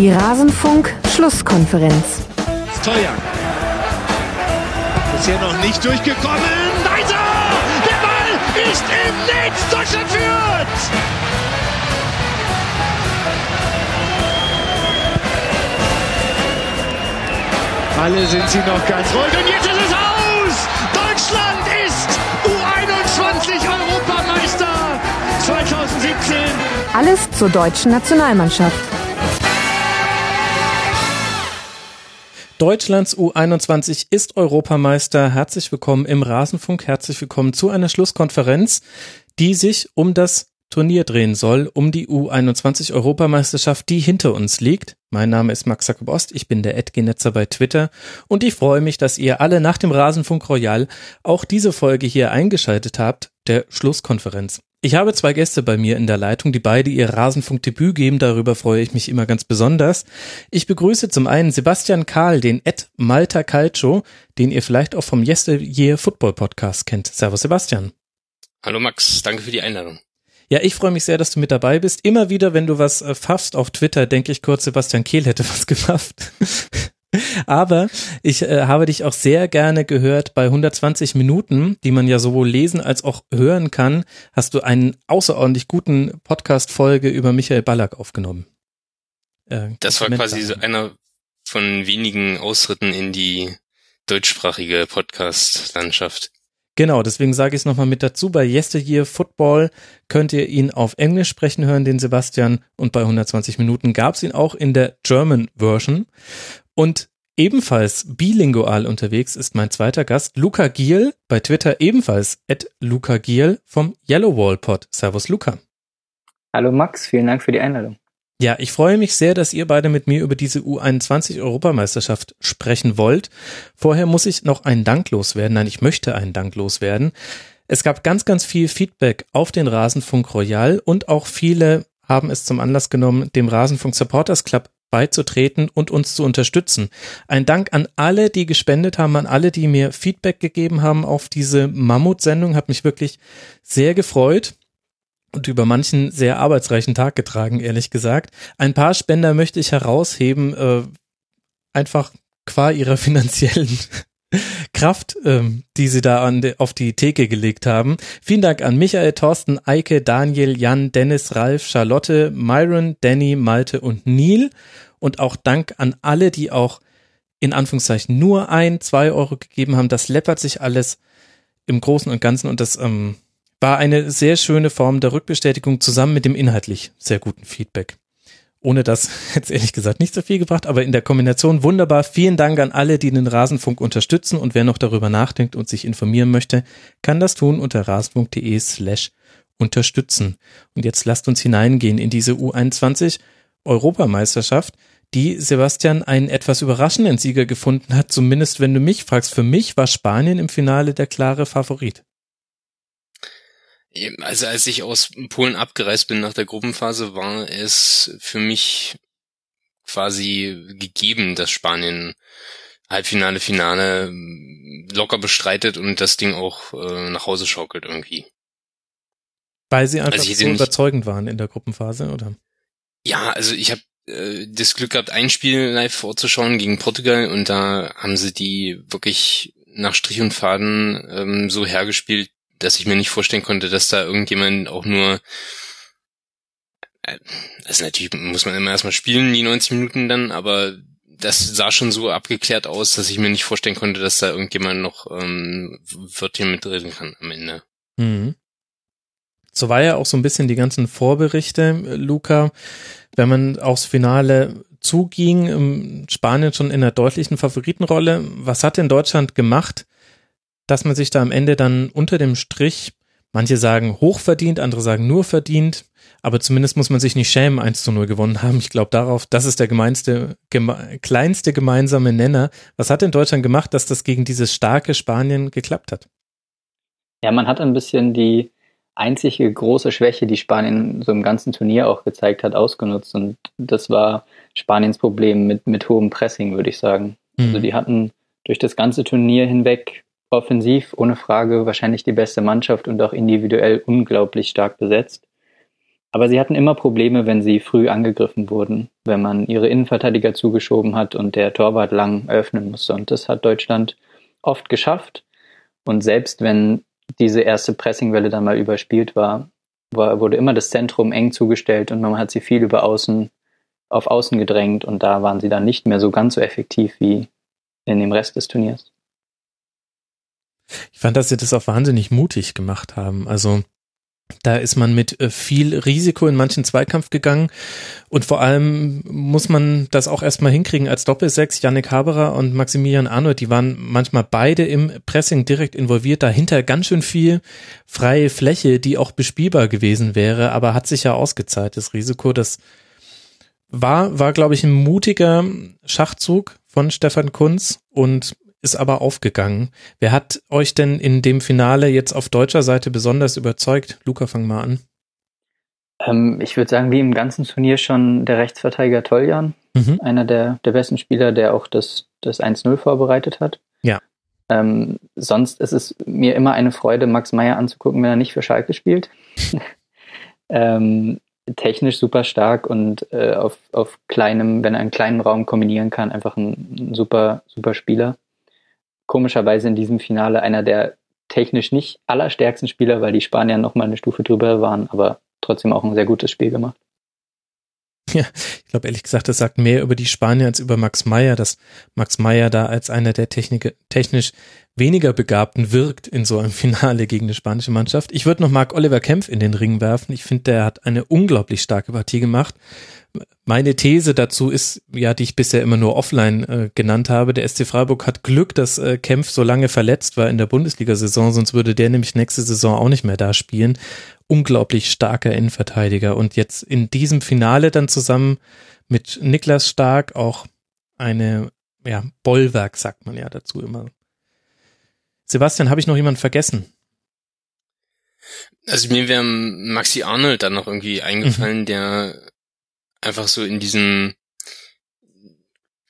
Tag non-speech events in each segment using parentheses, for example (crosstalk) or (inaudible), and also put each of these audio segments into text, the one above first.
Die Rasenfunk-Schlusskonferenz. Stojan. Bisher noch nicht durchgekommen. Weiter! Der Ball ist im Netz. Deutschland führt! Alle sind sie noch ganz ruhig. Und jetzt ist es aus! Deutschland ist U21 Europameister 2017. Alles zur deutschen Nationalmannschaft. Deutschlands U21 ist Europameister. Herzlich willkommen im Rasenfunk. Herzlich willkommen zu einer Schlusskonferenz, die sich um das Turnier drehen soll, um die U21 Europameisterschaft, die hinter uns liegt. Mein Name ist Max Jakob Ost, ich bin der Edgenetzer bei Twitter und ich freue mich, dass ihr alle nach dem Rasenfunk Royal auch diese Folge hier eingeschaltet habt, der Schlusskonferenz. Ich habe zwei Gäste bei mir in der Leitung, die beide ihr Rasenfunk-Debüt geben. Darüber freue ich mich immer ganz besonders. Ich begrüße zum einen Sebastian Karl, den Ed Malta Calcio, den ihr vielleicht auch vom Yesteryear Football Podcast kennt. Servus Sebastian. Hallo Max, danke für die Einladung. Ja, ich freue mich sehr, dass du mit dabei bist. Immer wieder, wenn du was äh, pfaffst auf Twitter, denke ich kurz, Sebastian Kehl hätte was (laughs) gepfafft. Aber ich äh, habe dich auch sehr gerne gehört bei 120 Minuten, die man ja sowohl lesen als auch hören kann, hast du einen außerordentlich guten Podcast-Folge über Michael Ballack aufgenommen. Äh, das war quasi so einer von wenigen Ausritten in die deutschsprachige Podcast-Landschaft. Genau, deswegen sage ich es nochmal mit dazu. Bei Yesteryear Football könnt ihr ihn auf Englisch sprechen hören, den Sebastian. Und bei 120 Minuten gab es ihn auch in der German Version. Und ebenfalls bilingual unterwegs ist mein zweiter Gast, Luca Giel, bei Twitter ebenfalls at Luca Giel vom Yellow Wall Pod. Servus Luca. Hallo Max, vielen Dank für die Einladung. Ja, ich freue mich sehr, dass ihr beide mit mir über diese U21 Europameisterschaft sprechen wollt. Vorher muss ich noch einen Dank loswerden. Nein, ich möchte einen Dank loswerden. Es gab ganz, ganz viel Feedback auf den Rasenfunk Royal und auch viele haben es zum Anlass genommen, dem Rasenfunk Supporters Club beizutreten und uns zu unterstützen. Ein Dank an alle, die gespendet haben, an alle, die mir Feedback gegeben haben auf diese Mammutsendung. Hat mich wirklich sehr gefreut und über manchen sehr arbeitsreichen Tag getragen, ehrlich gesagt. Ein paar Spender möchte ich herausheben, äh, einfach qua ihrer (laughs) finanziellen Kraft, ähm, die sie da an de, auf die Theke gelegt haben. Vielen Dank an Michael, Thorsten, Eike, Daniel, Jan, Dennis, Ralf, Charlotte, Myron, Danny, Malte und Neil. Und auch Dank an alle, die auch in Anführungszeichen nur ein, zwei Euro gegeben haben. Das läppert sich alles im Großen und Ganzen und das ähm, war eine sehr schöne Form der Rückbestätigung zusammen mit dem inhaltlich sehr guten Feedback. Ohne das (laughs) hätte ehrlich gesagt nicht so viel gebracht, aber in der Kombination wunderbar. Vielen Dank an alle, die den Rasenfunk unterstützen und wer noch darüber nachdenkt und sich informieren möchte, kann das tun unter rasenfunk.de slash unterstützen. Und jetzt lasst uns hineingehen in diese U21 Europameisterschaft, die Sebastian einen etwas überraschenden Sieger gefunden hat, zumindest wenn du mich fragst. Für mich war Spanien im Finale der klare Favorit. Also als ich aus Polen abgereist bin nach der Gruppenphase, war es für mich quasi gegeben, dass Spanien Halbfinale, Finale locker bestreitet und das Ding auch äh, nach Hause schaukelt irgendwie. Weil sie einfach also so überzeugend waren in der Gruppenphase, oder? Ja, also ich habe äh, das Glück gehabt, ein Spiel live vorzuschauen gegen Portugal und da haben sie die wirklich nach Strich und Faden ähm, so hergespielt, dass ich mir nicht vorstellen konnte, dass da irgendjemand auch nur äh, also natürlich muss man immer erstmal spielen, die 90 Minuten dann, aber das sah schon so abgeklärt aus, dass ich mir nicht vorstellen konnte, dass da irgendjemand noch ähm, Wörtchen mitreden kann am Ende. Mhm. So war ja auch so ein bisschen die ganzen Vorberichte, Luca. Wenn man aufs Finale zuging, Spanien schon in einer deutlichen Favoritenrolle. Was hat denn Deutschland gemacht, dass man sich da am Ende dann unter dem Strich, manche sagen hochverdient, andere sagen nur verdient, aber zumindest muss man sich nicht schämen, 1 zu 0 gewonnen haben. Ich glaube darauf, das ist der gemeinste, geme, kleinste gemeinsame Nenner. Was hat denn Deutschland gemacht, dass das gegen dieses starke Spanien geklappt hat? Ja, man hat ein bisschen die einzige große Schwäche, die Spanien so im ganzen Turnier auch gezeigt hat, ausgenutzt. Und das war Spaniens Problem mit, mit hohem Pressing, würde ich sagen. Also mhm. Also die hatten durch das ganze Turnier hinweg offensiv ohne Frage wahrscheinlich die beste Mannschaft und auch individuell unglaublich stark besetzt. Aber sie hatten immer Probleme, wenn sie früh angegriffen wurden, wenn man ihre Innenverteidiger zugeschoben hat und der Torwart lang öffnen musste. Und das hat Deutschland oft geschafft. Und selbst wenn diese erste Pressingwelle dann mal überspielt war, war, wurde immer das Zentrum eng zugestellt und man hat sie viel über außen auf außen gedrängt und da waren sie dann nicht mehr so ganz so effektiv wie in dem Rest des Turniers. Ich fand, dass sie das auch wahnsinnig mutig gemacht haben. Also da ist man mit äh, viel Risiko in manchen Zweikampf gegangen und vor allem muss man das auch erstmal hinkriegen als Doppelsechs. Yannick Haberer und Maximilian Arnold, die waren manchmal beide im Pressing direkt involviert. Dahinter ganz schön viel freie Fläche, die auch bespielbar gewesen wäre, aber hat sich ja ausgezahlt, das Risiko. Das war, war glaube ich, ein mutiger Schachzug von Stefan Kunz und ist aber aufgegangen. Wer hat euch denn in dem Finale jetzt auf deutscher Seite besonders überzeugt? Luca, fang mal an. Ähm, ich würde sagen, wie im ganzen Turnier schon der Rechtsverteidiger Toljan, mhm. einer der, der besten Spieler, der auch das, das 1-0 vorbereitet hat. Ja. Ähm, sonst ist es mir immer eine Freude, Max Meyer anzugucken, wenn er nicht für Schalke spielt. (laughs) ähm, technisch super stark und äh, auf, auf kleinem, wenn er einen kleinen Raum kombinieren kann, einfach ein, ein super, super Spieler komischerweise in diesem Finale einer der technisch nicht allerstärksten Spieler, weil die Spanier noch mal eine Stufe drüber waren, aber trotzdem auch ein sehr gutes Spiel gemacht. Ja, ich glaube ehrlich gesagt, das sagt mehr über die Spanier als über Max Meyer, dass Max Meyer da als einer der Technik technisch weniger Begabten wirkt in so einem (laughs) Finale gegen eine spanische Mannschaft. Ich würde noch Marc Oliver Kempf in den Ring werfen. Ich finde, der hat eine unglaublich starke Partie gemacht meine These dazu ist, ja, die ich bisher immer nur offline äh, genannt habe, der SC Freiburg hat Glück, dass äh, Kempf so lange verletzt war in der Bundesliga-Saison, sonst würde der nämlich nächste Saison auch nicht mehr da spielen. Unglaublich starker Innenverteidiger und jetzt in diesem Finale dann zusammen mit Niklas Stark auch eine, ja, Bollwerk sagt man ja dazu immer. Sebastian, habe ich noch jemanden vergessen? Also mir wäre Maxi Arnold dann noch irgendwie eingefallen, mhm. der einfach so in diesem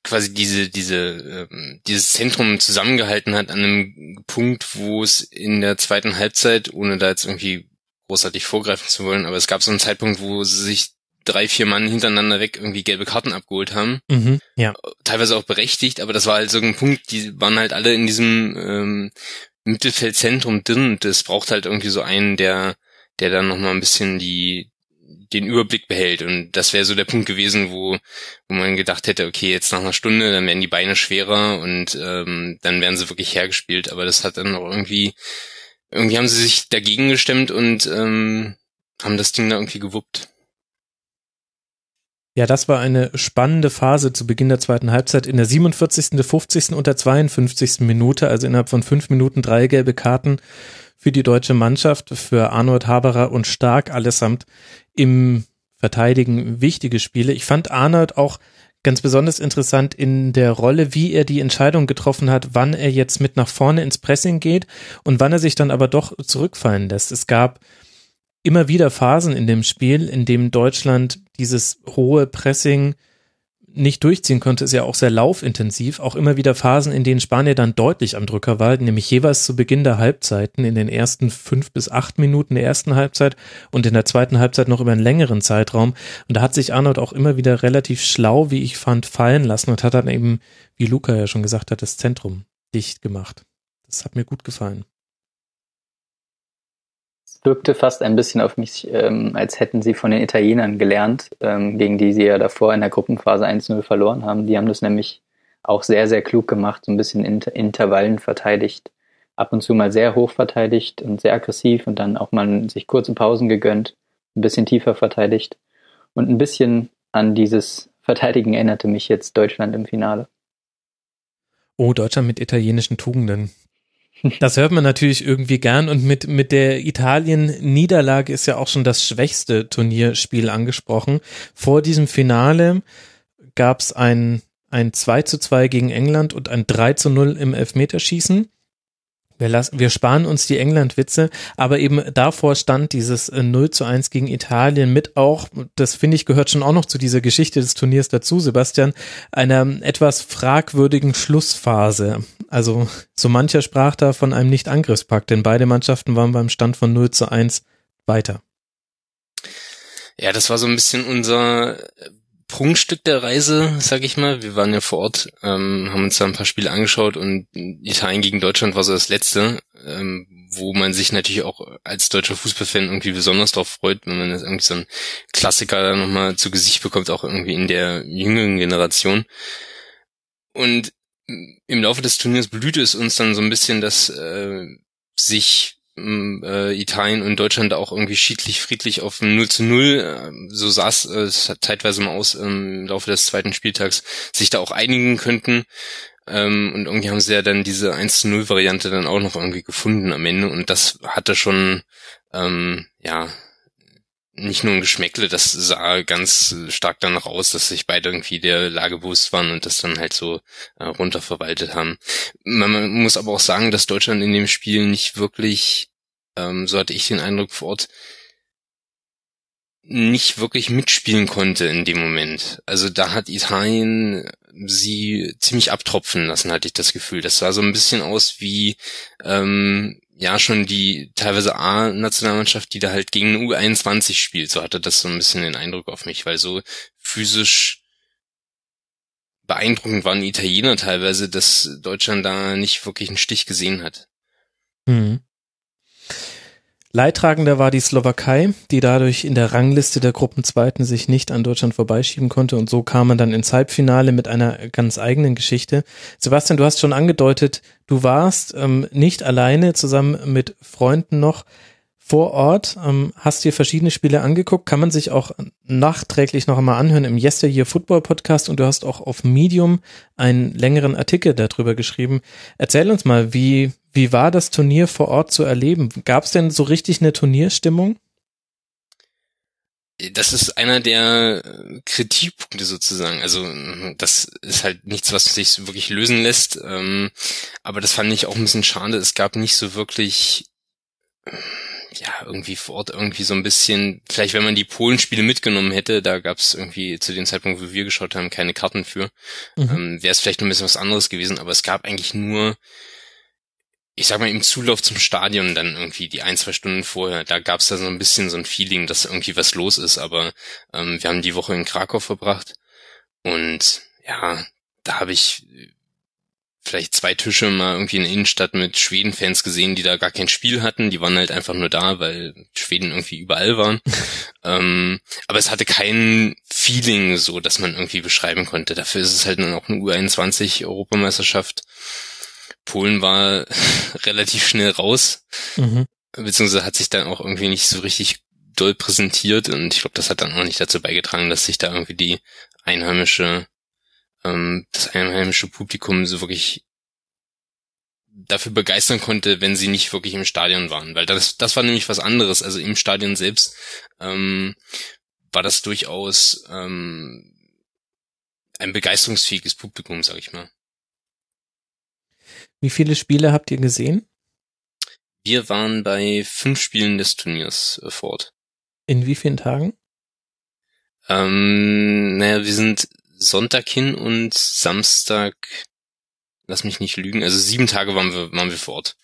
quasi diese diese ähm, dieses Zentrum zusammengehalten hat an einem Punkt, wo es in der zweiten Halbzeit, ohne da jetzt irgendwie großartig vorgreifen zu wollen, aber es gab so einen Zeitpunkt, wo sie sich drei, vier Mann hintereinander weg irgendwie gelbe Karten abgeholt haben. Mhm, ja. Teilweise auch berechtigt, aber das war halt so ein Punkt, die waren halt alle in diesem ähm, Mittelfeldzentrum drin. Das braucht halt irgendwie so einen, der, der dann nochmal ein bisschen die, den Überblick behält. Und das wäre so der Punkt gewesen, wo, wo man gedacht hätte, okay, jetzt nach einer Stunde, dann werden die Beine schwerer und ähm, dann werden sie wirklich hergespielt. Aber das hat dann auch irgendwie, irgendwie haben sie sich dagegen gestemmt und ähm, haben das Ding da irgendwie gewuppt. Ja, das war eine spannende Phase zu Beginn der zweiten Halbzeit. In der 47., der 50. und der 52. Minute, also innerhalb von fünf Minuten drei gelbe Karten für die deutsche Mannschaft, für Arnold Haberer und Stark allesamt im Verteidigen wichtige Spiele. Ich fand Arnold auch ganz besonders interessant in der Rolle, wie er die Entscheidung getroffen hat, wann er jetzt mit nach vorne ins Pressing geht und wann er sich dann aber doch zurückfallen lässt. Es gab immer wieder Phasen in dem Spiel, in dem Deutschland dieses hohe Pressing nicht durchziehen konnte, ist ja auch sehr laufintensiv. Auch immer wieder Phasen, in denen Spanier dann deutlich am Drücker war, nämlich jeweils zu Beginn der Halbzeiten, in den ersten fünf bis acht Minuten der ersten Halbzeit und in der zweiten Halbzeit noch über einen längeren Zeitraum. Und da hat sich Arnold auch immer wieder relativ schlau, wie ich fand, fallen lassen und hat dann eben, wie Luca ja schon gesagt hat, das Zentrum dicht gemacht. Das hat mir gut gefallen wirkte fast ein bisschen auf mich, ähm, als hätten sie von den Italienern gelernt, ähm, gegen die sie ja davor in der Gruppenphase 1-0 verloren haben. Die haben das nämlich auch sehr, sehr klug gemacht, so ein bisschen in Intervallen verteidigt, ab und zu mal sehr hoch verteidigt und sehr aggressiv und dann auch mal sich kurze Pausen gegönnt, ein bisschen tiefer verteidigt. Und ein bisschen an dieses Verteidigen erinnerte mich jetzt Deutschland im Finale. Oh, Deutschland mit italienischen Tugenden. Das hört man natürlich irgendwie gern und mit, mit der Italien-Niederlage ist ja auch schon das schwächste Turnierspiel angesprochen. Vor diesem Finale gab es ein, ein 2 zu 2 gegen England und ein 3 zu 0 im Elfmeterschießen. Wir, lassen, wir sparen uns die England-Witze, aber eben davor stand dieses 0 äh, zu 1 gegen Italien mit auch, das finde ich gehört schon auch noch zu dieser Geschichte des Turniers dazu, Sebastian, einer etwas fragwürdigen Schlussphase. Also so mancher sprach da von einem Nicht-Angriffspakt, denn beide Mannschaften waren beim Stand von 0 zu 1 weiter. Ja, das war so ein bisschen unser Prunkstück der Reise, sag ich mal. Wir waren ja vor Ort, ähm, haben uns da ein paar Spiele angeschaut und Italien gegen Deutschland war so das letzte, ähm, wo man sich natürlich auch als deutscher Fußballfan irgendwie besonders darauf freut, wenn man das irgendwie so ein Klassiker nochmal zu Gesicht bekommt, auch irgendwie in der jüngeren Generation. Und im Laufe des Turniers blühte es uns dann so ein bisschen, dass äh, sich äh, Italien und Deutschland auch irgendwie schiedlich friedlich auf 0 zu 0, äh, so sah es äh, zeitweise mal aus im Laufe des zweiten Spieltags, sich da auch einigen könnten. Ähm, und irgendwie haben sie ja dann diese 1 zu 0 Variante dann auch noch irgendwie gefunden am Ende und das hatte schon, ähm, ja, nicht nur ein Geschmäckle, das sah ganz stark danach aus, dass sich beide irgendwie der Lage bewusst waren und das dann halt so äh, runterverwaltet haben. Man, muss aber auch sagen, dass Deutschland in dem Spiel nicht wirklich, ähm, so hatte ich den Eindruck vor Ort, nicht wirklich mitspielen konnte in dem Moment. Also da hat Italien sie ziemlich abtropfen lassen, hatte ich das Gefühl. Das sah so ein bisschen aus wie ähm, ja schon die teilweise A-Nationalmannschaft, die da halt gegen U21 spielt. So hatte das so ein bisschen den Eindruck auf mich, weil so physisch beeindruckend waren Italiener teilweise, dass Deutschland da nicht wirklich einen Stich gesehen hat. Mhm. Leidtragender war die Slowakei, die dadurch in der Rangliste der Gruppenzweiten sich nicht an Deutschland vorbeischieben konnte und so kam man dann ins Halbfinale mit einer ganz eigenen Geschichte. Sebastian, du hast schon angedeutet, du warst ähm, nicht alleine zusammen mit Freunden noch vor Ort, ähm, hast dir verschiedene Spiele angeguckt, kann man sich auch nachträglich noch einmal anhören im Yesteryear Football Podcast und du hast auch auf Medium einen längeren Artikel darüber geschrieben. Erzähl uns mal, wie, wie war das Turnier vor Ort zu erleben? Gab es denn so richtig eine Turnierstimmung? das ist einer der Kritikpunkte sozusagen. Also das ist halt nichts, was sich wirklich lösen lässt. Ähm, aber das fand ich auch ein bisschen schade. Es gab nicht so wirklich ja, irgendwie vor Ort irgendwie so ein bisschen, vielleicht wenn man die Polenspiele mitgenommen hätte, da gab es irgendwie zu dem Zeitpunkt, wo wir geschaut haben, keine Karten für, mhm. ähm, wäre es vielleicht noch ein bisschen was anderes gewesen, aber es gab eigentlich nur, ich sag mal, im Zulauf zum Stadion dann irgendwie die ein, zwei Stunden vorher, da gab es da so ein bisschen so ein Feeling, dass irgendwie was los ist, aber ähm, wir haben die Woche in Krakau verbracht und ja, da habe ich vielleicht zwei Tische mal irgendwie in der Innenstadt mit Schweden-Fans gesehen, die da gar kein Spiel hatten. Die waren halt einfach nur da, weil Schweden irgendwie überall waren. (laughs) ähm, aber es hatte kein Feeling so, dass man irgendwie beschreiben konnte. Dafür ist es halt dann auch eine U21-Europameisterschaft. Polen war (laughs) relativ schnell raus, mhm. beziehungsweise hat sich dann auch irgendwie nicht so richtig doll präsentiert und ich glaube, das hat dann auch nicht dazu beigetragen, dass sich da irgendwie die einheimische ähm, das einheimische Publikum so wirklich dafür begeistern konnte, wenn sie nicht wirklich im Stadion waren. Weil das, das war nämlich was anderes. Also im Stadion selbst ähm, war das durchaus ähm, ein begeisterungsfähiges Publikum, sag ich mal. Wie viele Spiele habt ihr gesehen? Wir waren bei fünf Spielen des Turniers äh, fort. In wie vielen Tagen? Ähm, naja, wir sind Sonntag hin und Samstag, lass mich nicht lügen, also sieben Tage waren wir, waren wir vor Ort.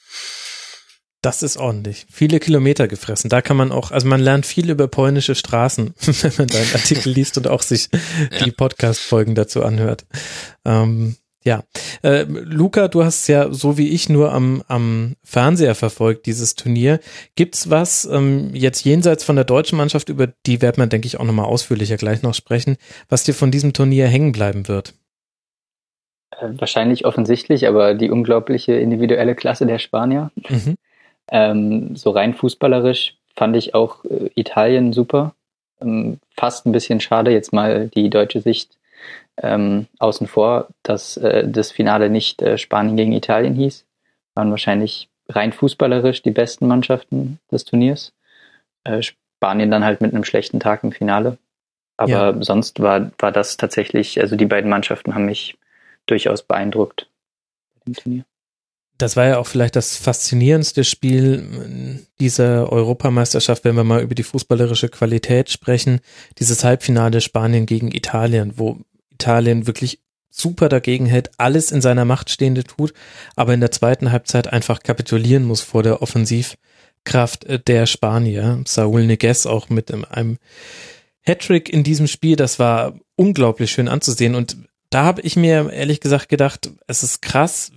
Das ist ordentlich. Viele Kilometer gefressen. Da kann man auch, also man lernt viel über polnische Straßen, (laughs) wenn man deinen Artikel liest und auch sich ja. die Podcast-Folgen dazu anhört. Ähm, ja, äh, Luca, du hast ja so wie ich nur am, am Fernseher verfolgt, dieses Turnier. Gibt's was ähm, jetzt jenseits von der deutschen Mannschaft, über die wird man, denke ich, auch nochmal ausführlicher gleich noch sprechen, was dir von diesem Turnier hängen bleiben wird? Äh, wahrscheinlich offensichtlich, aber die unglaubliche individuelle Klasse der Spanier. Mhm. Ähm, so rein fußballerisch fand ich auch äh, Italien super. Ähm, fast ein bisschen schade, jetzt mal die deutsche Sicht ähm, außen vor, dass äh, das Finale nicht äh, Spanien gegen Italien hieß. Waren wahrscheinlich rein fußballerisch die besten Mannschaften des Turniers. Äh, Spanien dann halt mit einem schlechten Tag im Finale. Aber ja. sonst war, war das tatsächlich, also die beiden Mannschaften haben mich durchaus beeindruckt im Turnier. Das war ja auch vielleicht das faszinierendste Spiel dieser Europameisterschaft, wenn wir mal über die fußballerische Qualität sprechen. Dieses Halbfinale Spanien gegen Italien, wo Italien wirklich super dagegen hält, alles in seiner Macht Stehende tut, aber in der zweiten Halbzeit einfach kapitulieren muss vor der Offensivkraft der Spanier. Saul Neguez auch mit einem Hattrick in diesem Spiel, das war unglaublich schön anzusehen und da habe ich mir ehrlich gesagt gedacht, es ist krass,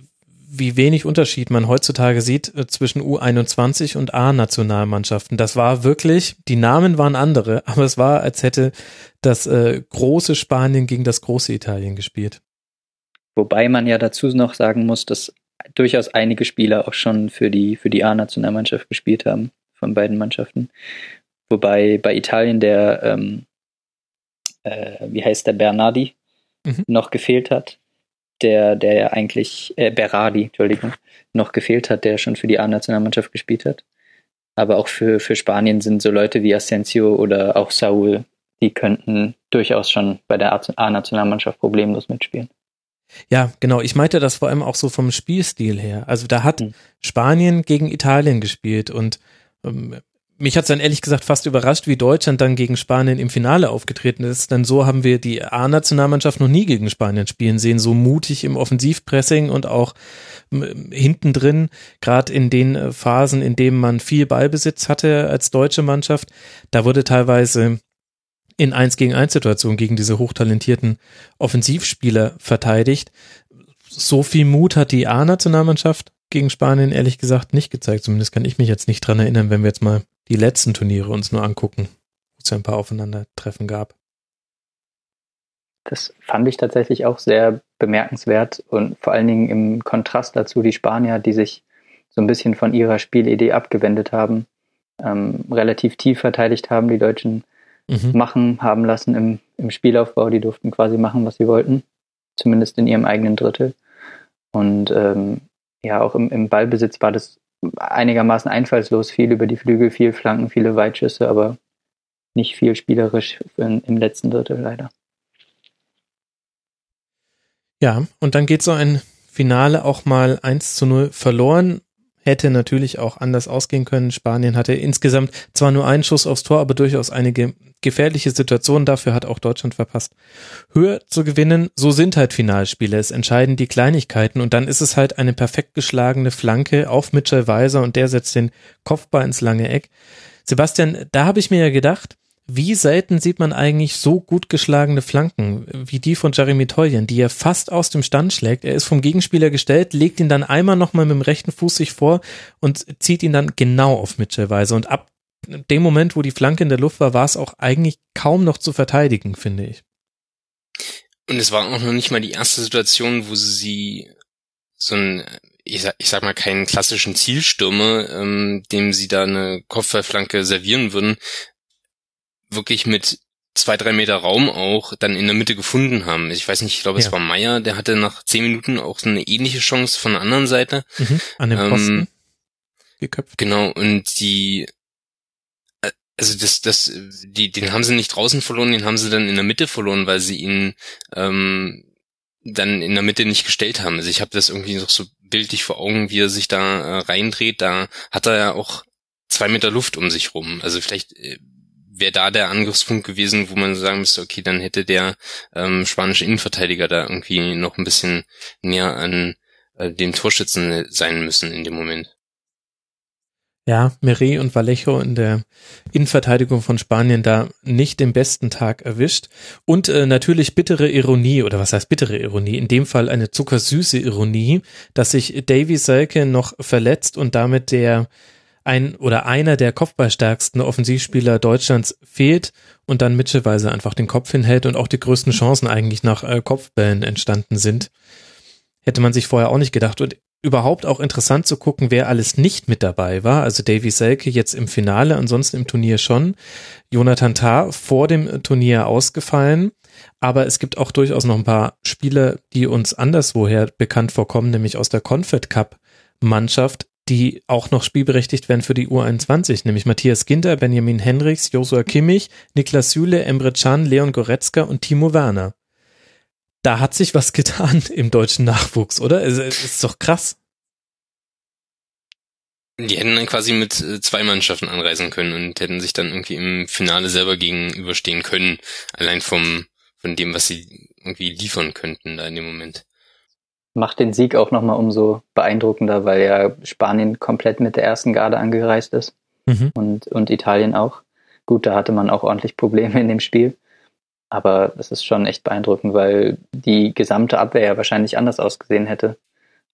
wie wenig Unterschied man heutzutage sieht äh, zwischen U21 und A-Nationalmannschaften. Das war wirklich, die Namen waren andere, (laughs) aber es war, als hätte das äh, große Spanien gegen das große Italien gespielt. Wobei man ja dazu noch sagen muss, dass durchaus einige Spieler auch schon für die, für die A-Nationalmannschaft gespielt haben, von beiden Mannschaften. Wobei bei Italien der, ähm, äh, wie heißt der, Bernardi, mhm. noch gefehlt hat der, der ja eigentlich, äh, Berardi, Entschuldigung, noch gefehlt hat, der schon für die A-Nationalmannschaft gespielt hat. Aber auch für, für Spanien sind so Leute wie Asensio oder auch Saul, die könnten durchaus schon bei der A-Nationalmannschaft problemlos mitspielen. Ja, genau. Ich meinte das vor allem auch so vom Spielstil her. Also da hat mhm. Spanien gegen Italien gespielt und ähm, mich hat es dann ehrlich gesagt fast überrascht, wie Deutschland dann gegen Spanien im Finale aufgetreten ist, denn so haben wir die A-Nationalmannschaft noch nie gegen Spanien spielen sehen, so mutig im Offensivpressing und auch hinten drin, gerade in den äh, Phasen, in denen man viel Ballbesitz hatte als deutsche Mannschaft, da wurde teilweise in 1 gegen 1 Situationen gegen diese hochtalentierten Offensivspieler verteidigt. So viel Mut hat die A-Nationalmannschaft gegen Spanien ehrlich gesagt nicht gezeigt. Zumindest kann ich mich jetzt nicht dran erinnern, wenn wir jetzt mal die letzten Turniere uns nur angucken, wo es ja ein paar Aufeinandertreffen gab. Das fand ich tatsächlich auch sehr bemerkenswert und vor allen Dingen im Kontrast dazu die Spanier, die sich so ein bisschen von ihrer Spielidee abgewendet haben, ähm, relativ tief verteidigt haben, die Deutschen mhm. machen haben lassen im, im Spielaufbau. Die durften quasi machen, was sie wollten, zumindest in ihrem eigenen Drittel. Und ähm, ja, auch im, im Ballbesitz war das einigermaßen einfallslos, viel über die Flügel, viel Flanken, viele Weitschüsse, aber nicht viel spielerisch in, im letzten Drittel leider. Ja, und dann geht so ein Finale auch mal 1 zu 0 verloren. Hätte natürlich auch anders ausgehen können. Spanien hatte insgesamt zwar nur einen Schuss aufs Tor, aber durchaus einige gefährliche Situationen. Dafür hat auch Deutschland verpasst. Höher zu gewinnen, so sind halt Finalspiele. Es entscheiden die Kleinigkeiten und dann ist es halt eine perfekt geschlagene Flanke auf Mitchell Weiser und der setzt den Kopfball ins lange Eck. Sebastian, da habe ich mir ja gedacht, wie selten sieht man eigentlich so gut geschlagene Flanken wie die von Jeremy Toljan, die er fast aus dem Stand schlägt. Er ist vom Gegenspieler gestellt, legt ihn dann einmal nochmal mit dem rechten Fuß sich vor und zieht ihn dann genau auf Mitchell Weiser. Und ab dem Moment, wo die Flanke in der Luft war, war es auch eigentlich kaum noch zu verteidigen, finde ich. Und es war auch noch nicht mal die erste Situation, wo sie so ein, ich sag, ich sag mal, keinen klassischen Zielstürmer, ähm, dem sie da eine Kopfballflanke servieren würden, wirklich mit zwei, drei Meter Raum auch dann in der Mitte gefunden haben. Ich weiß nicht, ich glaube, ja. es war Meier, der hatte nach zehn Minuten auch so eine ähnliche Chance von der anderen Seite. Mhm, an dem Posten ähm, geköpft. Genau, und die, äh, also das, das, die, den haben sie nicht draußen verloren, den haben sie dann in der Mitte verloren, weil sie ihn ähm, dann in der Mitte nicht gestellt haben. Also ich habe das irgendwie noch so bildlich vor Augen, wie er sich da äh, reindreht. Da hat er ja auch zwei Meter Luft um sich rum. Also vielleicht äh, wäre da der Angriffspunkt gewesen, wo man sagen müsste, okay, dann hätte der ähm, spanische Innenverteidiger da irgendwie noch ein bisschen näher an äh, dem Torschützen sein müssen in dem Moment. Ja, Meret und Vallejo in der Innenverteidigung von Spanien da nicht den besten Tag erwischt. Und äh, natürlich bittere Ironie, oder was heißt bittere Ironie? In dem Fall eine zuckersüße Ironie, dass sich Davy Selke noch verletzt und damit der ein oder einer der kopfballstärksten Offensivspieler Deutschlands fehlt und dann mittelweise einfach den Kopf hinhält und auch die größten Chancen eigentlich nach äh, Kopfbällen entstanden sind. Hätte man sich vorher auch nicht gedacht. Und überhaupt auch interessant zu gucken, wer alles nicht mit dabei war. Also Davy Selke jetzt im Finale, ansonsten im Turnier schon. Jonathan Tah vor dem Turnier ausgefallen. Aber es gibt auch durchaus noch ein paar Spieler, die uns anderswoher bekannt vorkommen, nämlich aus der Confed Cup Mannschaft, die auch noch spielberechtigt werden für die U21, nämlich Matthias Ginter, Benjamin Henrichs, Josua Kimmich, Niklas Süle, Emre Can, Leon Goretzka und Timo Werner. Da hat sich was (laughs) getan im deutschen Nachwuchs, oder? Es ist doch krass. Die hätten dann quasi mit äh, zwei Mannschaften anreisen können und hätten sich dann irgendwie im Finale selber gegenüberstehen können, allein vom von dem, was sie irgendwie liefern könnten da in dem Moment macht den Sieg auch nochmal umso beeindruckender, weil ja Spanien komplett mit der ersten Garde angereist ist mhm. und, und Italien auch. Gut, da hatte man auch ordentlich Probleme in dem Spiel. Aber es ist schon echt beeindruckend, weil die gesamte Abwehr ja wahrscheinlich anders ausgesehen hätte,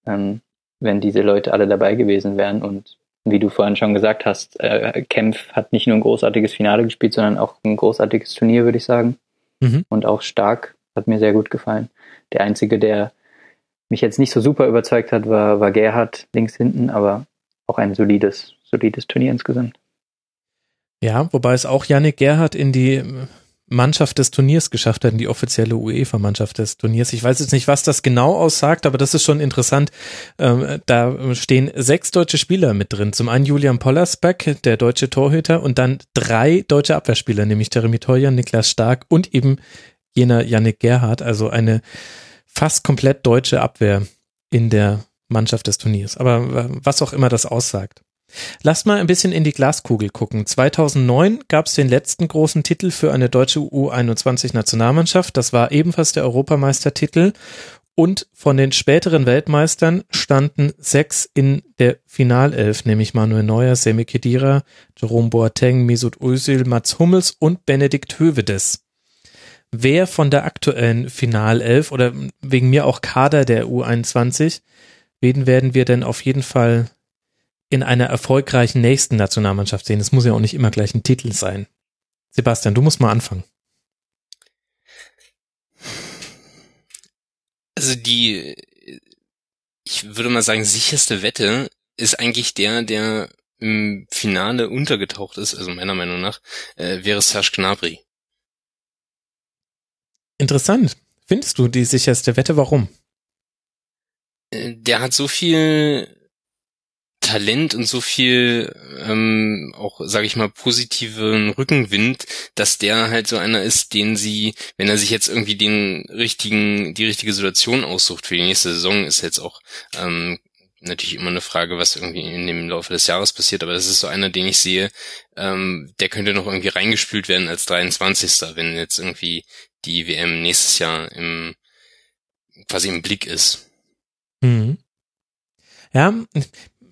ähm, wenn diese Leute alle dabei gewesen wären. Und wie du vorhin schon gesagt hast, äh, Kempf hat nicht nur ein großartiges Finale gespielt, sondern auch ein großartiges Turnier, würde ich sagen. Mhm. Und auch stark, hat mir sehr gut gefallen. Der einzige, der mich jetzt nicht so super überzeugt hat, war, war Gerhard links hinten, aber auch ein solides, solides Turnier insgesamt. Ja, wobei es auch Yannick Gerhard in die Mannschaft des Turniers geschafft hat, in die offizielle UEFA-Mannschaft des Turniers. Ich weiß jetzt nicht, was das genau aussagt, aber das ist schon interessant. Ähm, da stehen sechs deutsche Spieler mit drin. Zum einen Julian Pollersbeck, der deutsche Torhüter, und dann drei deutsche Abwehrspieler, nämlich Jeremy Teuer, Niklas Stark und eben jener Yannick Gerhardt. Also eine fast komplett deutsche Abwehr in der Mannschaft des Turniers. Aber was auch immer das aussagt. Lass mal ein bisschen in die Glaskugel gucken. 2009 gab es den letzten großen Titel für eine deutsche U21-Nationalmannschaft. Das war ebenfalls der Europameistertitel. Und von den späteren Weltmeistern standen sechs in der Finalelf, nämlich Manuel Neuer, Semi Khedira, Jerome Boateng, Mesut Özil, Mats Hummels und Benedikt Hövedes. Wer von der aktuellen Finalelf oder wegen mir auch Kader der U21, wen werden wir denn auf jeden Fall in einer erfolgreichen nächsten Nationalmannschaft sehen. Es muss ja auch nicht immer gleich ein Titel sein. Sebastian, du musst mal anfangen. Also die, ich würde mal sagen, sicherste Wette ist eigentlich der, der im Finale untergetaucht ist, also meiner Meinung nach, äh, wäre Serge Gnabry. Interessant. Findest du die sicherste Wette? Warum? Äh, der hat so viel Talent und so viel ähm, auch, sage ich mal, positiven Rückenwind, dass der halt so einer ist, den sie, wenn er sich jetzt irgendwie den richtigen, die richtige Situation aussucht für die nächste Saison, ist jetzt auch ähm, natürlich immer eine Frage, was irgendwie in dem Laufe des Jahres passiert, aber das ist so einer, den ich sehe, ähm, der könnte noch irgendwie reingespült werden als 23. wenn jetzt irgendwie die WM nächstes Jahr im quasi im Blick ist. Mhm. Ja,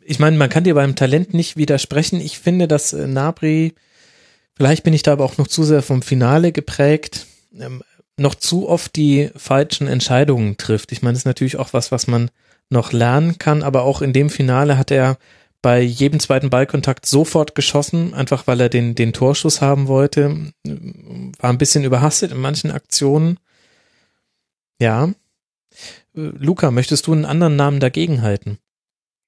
ich meine, man kann dir beim Talent nicht widersprechen. Ich finde, dass äh, Nabri, vielleicht bin ich da aber auch noch zu sehr vom Finale geprägt, ähm, noch zu oft die falschen Entscheidungen trifft. Ich meine, das ist natürlich auch was, was man noch lernen kann, aber auch in dem Finale hat er bei jedem zweiten Ballkontakt sofort geschossen, einfach weil er den, den Torschuss haben wollte. War ein bisschen überhastet in manchen Aktionen. Ja. Luca, möchtest du einen anderen Namen dagegen halten?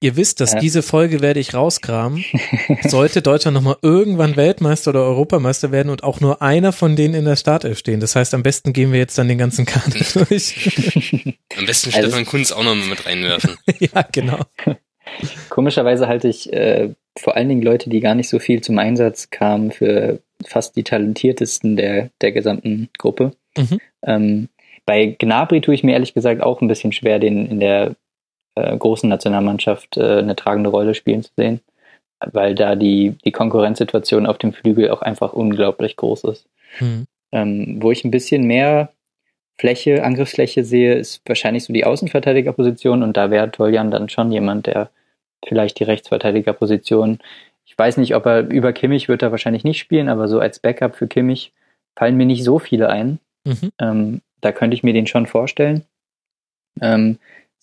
Ihr wisst, dass ja. diese Folge werde ich rauskramen. (laughs) Sollte Deutschland nochmal irgendwann Weltmeister oder Europameister werden und auch nur einer von denen in der Startelf stehen. Das heißt, am besten gehen wir jetzt dann den ganzen Kader (laughs) durch. Am besten also, Stefan Kunz auch noch mit reinwerfen. (laughs) ja, genau. Komischerweise halte ich äh, vor allen Dingen Leute, die gar nicht so viel zum Einsatz kamen, für fast die talentiertesten der, der gesamten Gruppe. Mhm. Ähm, bei Gnabry tue ich mir ehrlich gesagt auch ein bisschen schwer, den in der äh, großen Nationalmannschaft äh, eine tragende Rolle spielen zu sehen, weil da die, die Konkurrenzsituation auf dem Flügel auch einfach unglaublich groß ist. Mhm. Ähm, wo ich ein bisschen mehr Fläche, Angriffsfläche sehe, ist wahrscheinlich so die Außenverteidigerposition und da wäre Toljan dann schon jemand, der vielleicht die Rechtsverteidigerposition, ich weiß nicht, ob er über Kimmich wird er wahrscheinlich nicht spielen, aber so als Backup für Kimmich fallen mir nicht so viele ein. Mhm. Ähm, da könnte ich mir den schon vorstellen. Ähm,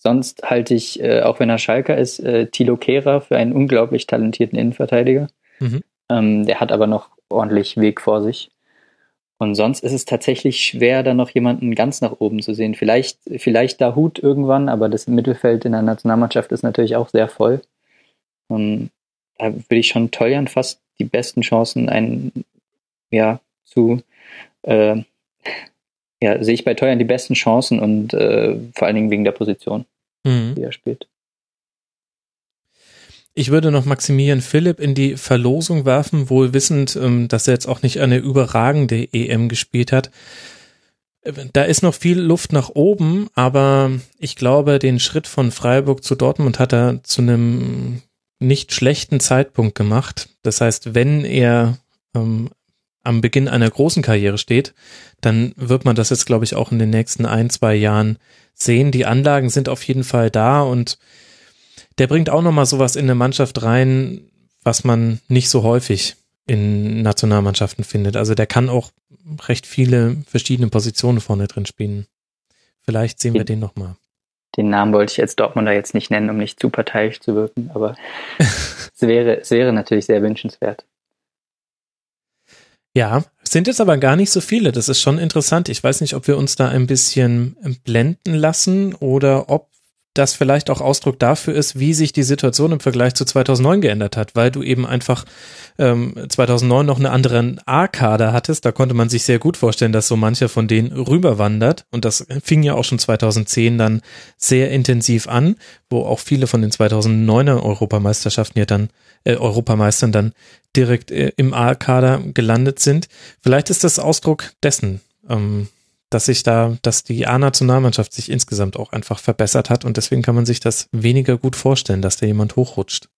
Sonst halte ich, äh, auch wenn er Schalker ist, äh, Thilo Kehrer für einen unglaublich talentierten Innenverteidiger. Mhm. Ähm, der hat aber noch ordentlich Weg vor sich. Und sonst ist es tatsächlich schwer, da noch jemanden ganz nach oben zu sehen. Vielleicht, vielleicht da Hut irgendwann, aber das Mittelfeld in der Nationalmannschaft ist natürlich auch sehr voll. Und da würde ich schon Toljan fast die besten Chancen einen, ja, zu, äh, ja, sehe ich bei Teuern die besten Chancen und äh, vor allen Dingen wegen der Position, mhm. die er spielt. Ich würde noch Maximilian Philipp in die Verlosung werfen, wohl wissend, ähm, dass er jetzt auch nicht eine überragende EM gespielt hat. Da ist noch viel Luft nach oben, aber ich glaube, den Schritt von Freiburg zu Dortmund hat er zu einem nicht schlechten Zeitpunkt gemacht. Das heißt, wenn er ähm, am Beginn einer großen Karriere steht, dann wird man das jetzt, glaube ich, auch in den nächsten ein, zwei Jahren sehen. Die Anlagen sind auf jeden Fall da und der bringt auch nochmal sowas in eine Mannschaft rein, was man nicht so häufig in Nationalmannschaften findet. Also der kann auch recht viele verschiedene Positionen vorne drin spielen. Vielleicht sehen wir den nochmal. Den Namen wollte ich jetzt Dortmunder jetzt nicht nennen, um nicht zu parteiisch zu wirken, aber (laughs) es wäre, es wäre natürlich sehr wünschenswert. Ja, sind jetzt aber gar nicht so viele. Das ist schon interessant. Ich weiß nicht, ob wir uns da ein bisschen blenden lassen oder ob das vielleicht auch Ausdruck dafür ist, wie sich die Situation im Vergleich zu 2009 geändert hat, weil du eben einfach ähm, 2009 noch einen anderen A-Kader hattest. Da konnte man sich sehr gut vorstellen, dass so mancher von denen rüberwandert. Und das fing ja auch schon 2010 dann sehr intensiv an, wo auch viele von den 2009er Europameisterschaften ja dann, äh, Europameistern dann direkt äh, im A-Kader gelandet sind. Vielleicht ist das Ausdruck dessen. Ähm, dass sich da, dass die A-Nationalmannschaft sich insgesamt auch einfach verbessert hat und deswegen kann man sich das weniger gut vorstellen, dass da jemand hochrutscht.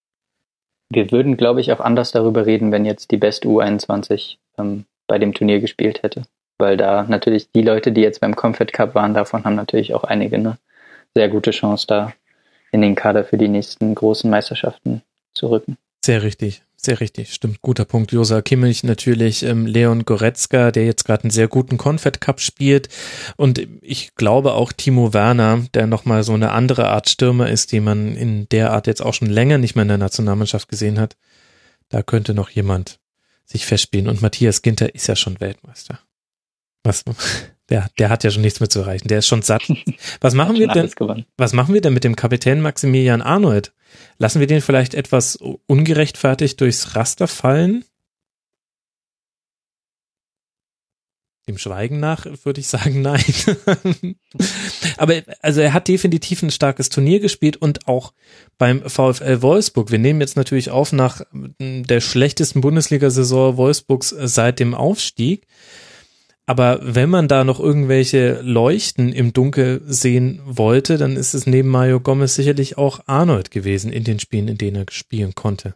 Wir würden, glaube ich, auch anders darüber reden, wenn jetzt die beste U21 ähm, bei dem Turnier gespielt hätte. Weil da natürlich die Leute, die jetzt beim Comfort Cup waren, davon haben natürlich auch einige eine sehr gute Chance, da in den Kader für die nächsten großen Meisterschaften zu rücken. Sehr richtig. Sehr richtig, stimmt. Guter Punkt. Josa Kimmich natürlich, ähm, Leon Goretzka, der jetzt gerade einen sehr guten Confed Cup spielt. Und ich glaube auch Timo Werner, der nochmal so eine andere Art Stürmer ist, die man in der Art jetzt auch schon länger nicht mehr in der Nationalmannschaft gesehen hat. Da könnte noch jemand sich festspielen. Und Matthias Ginter ist ja schon Weltmeister. Was, der, der hat ja schon nichts mehr zu erreichen. Der ist schon satt. (laughs) Was machen wir denn? Was machen wir denn mit dem Kapitän Maximilian Arnold? Lassen wir den vielleicht etwas ungerechtfertigt durchs Raster fallen? Dem Schweigen nach würde ich sagen, (laughs) nein. (laughs) Aber also er hat definitiv ein starkes Turnier gespielt und auch beim VfL Wolfsburg. Wir nehmen jetzt natürlich auf nach der schlechtesten Bundesliga-Saison Wolfsburgs seit dem Aufstieg. Aber wenn man da noch irgendwelche Leuchten im Dunkel sehen wollte, dann ist es neben Mario Gomez sicherlich auch Arnold gewesen in den Spielen, in denen er spielen konnte.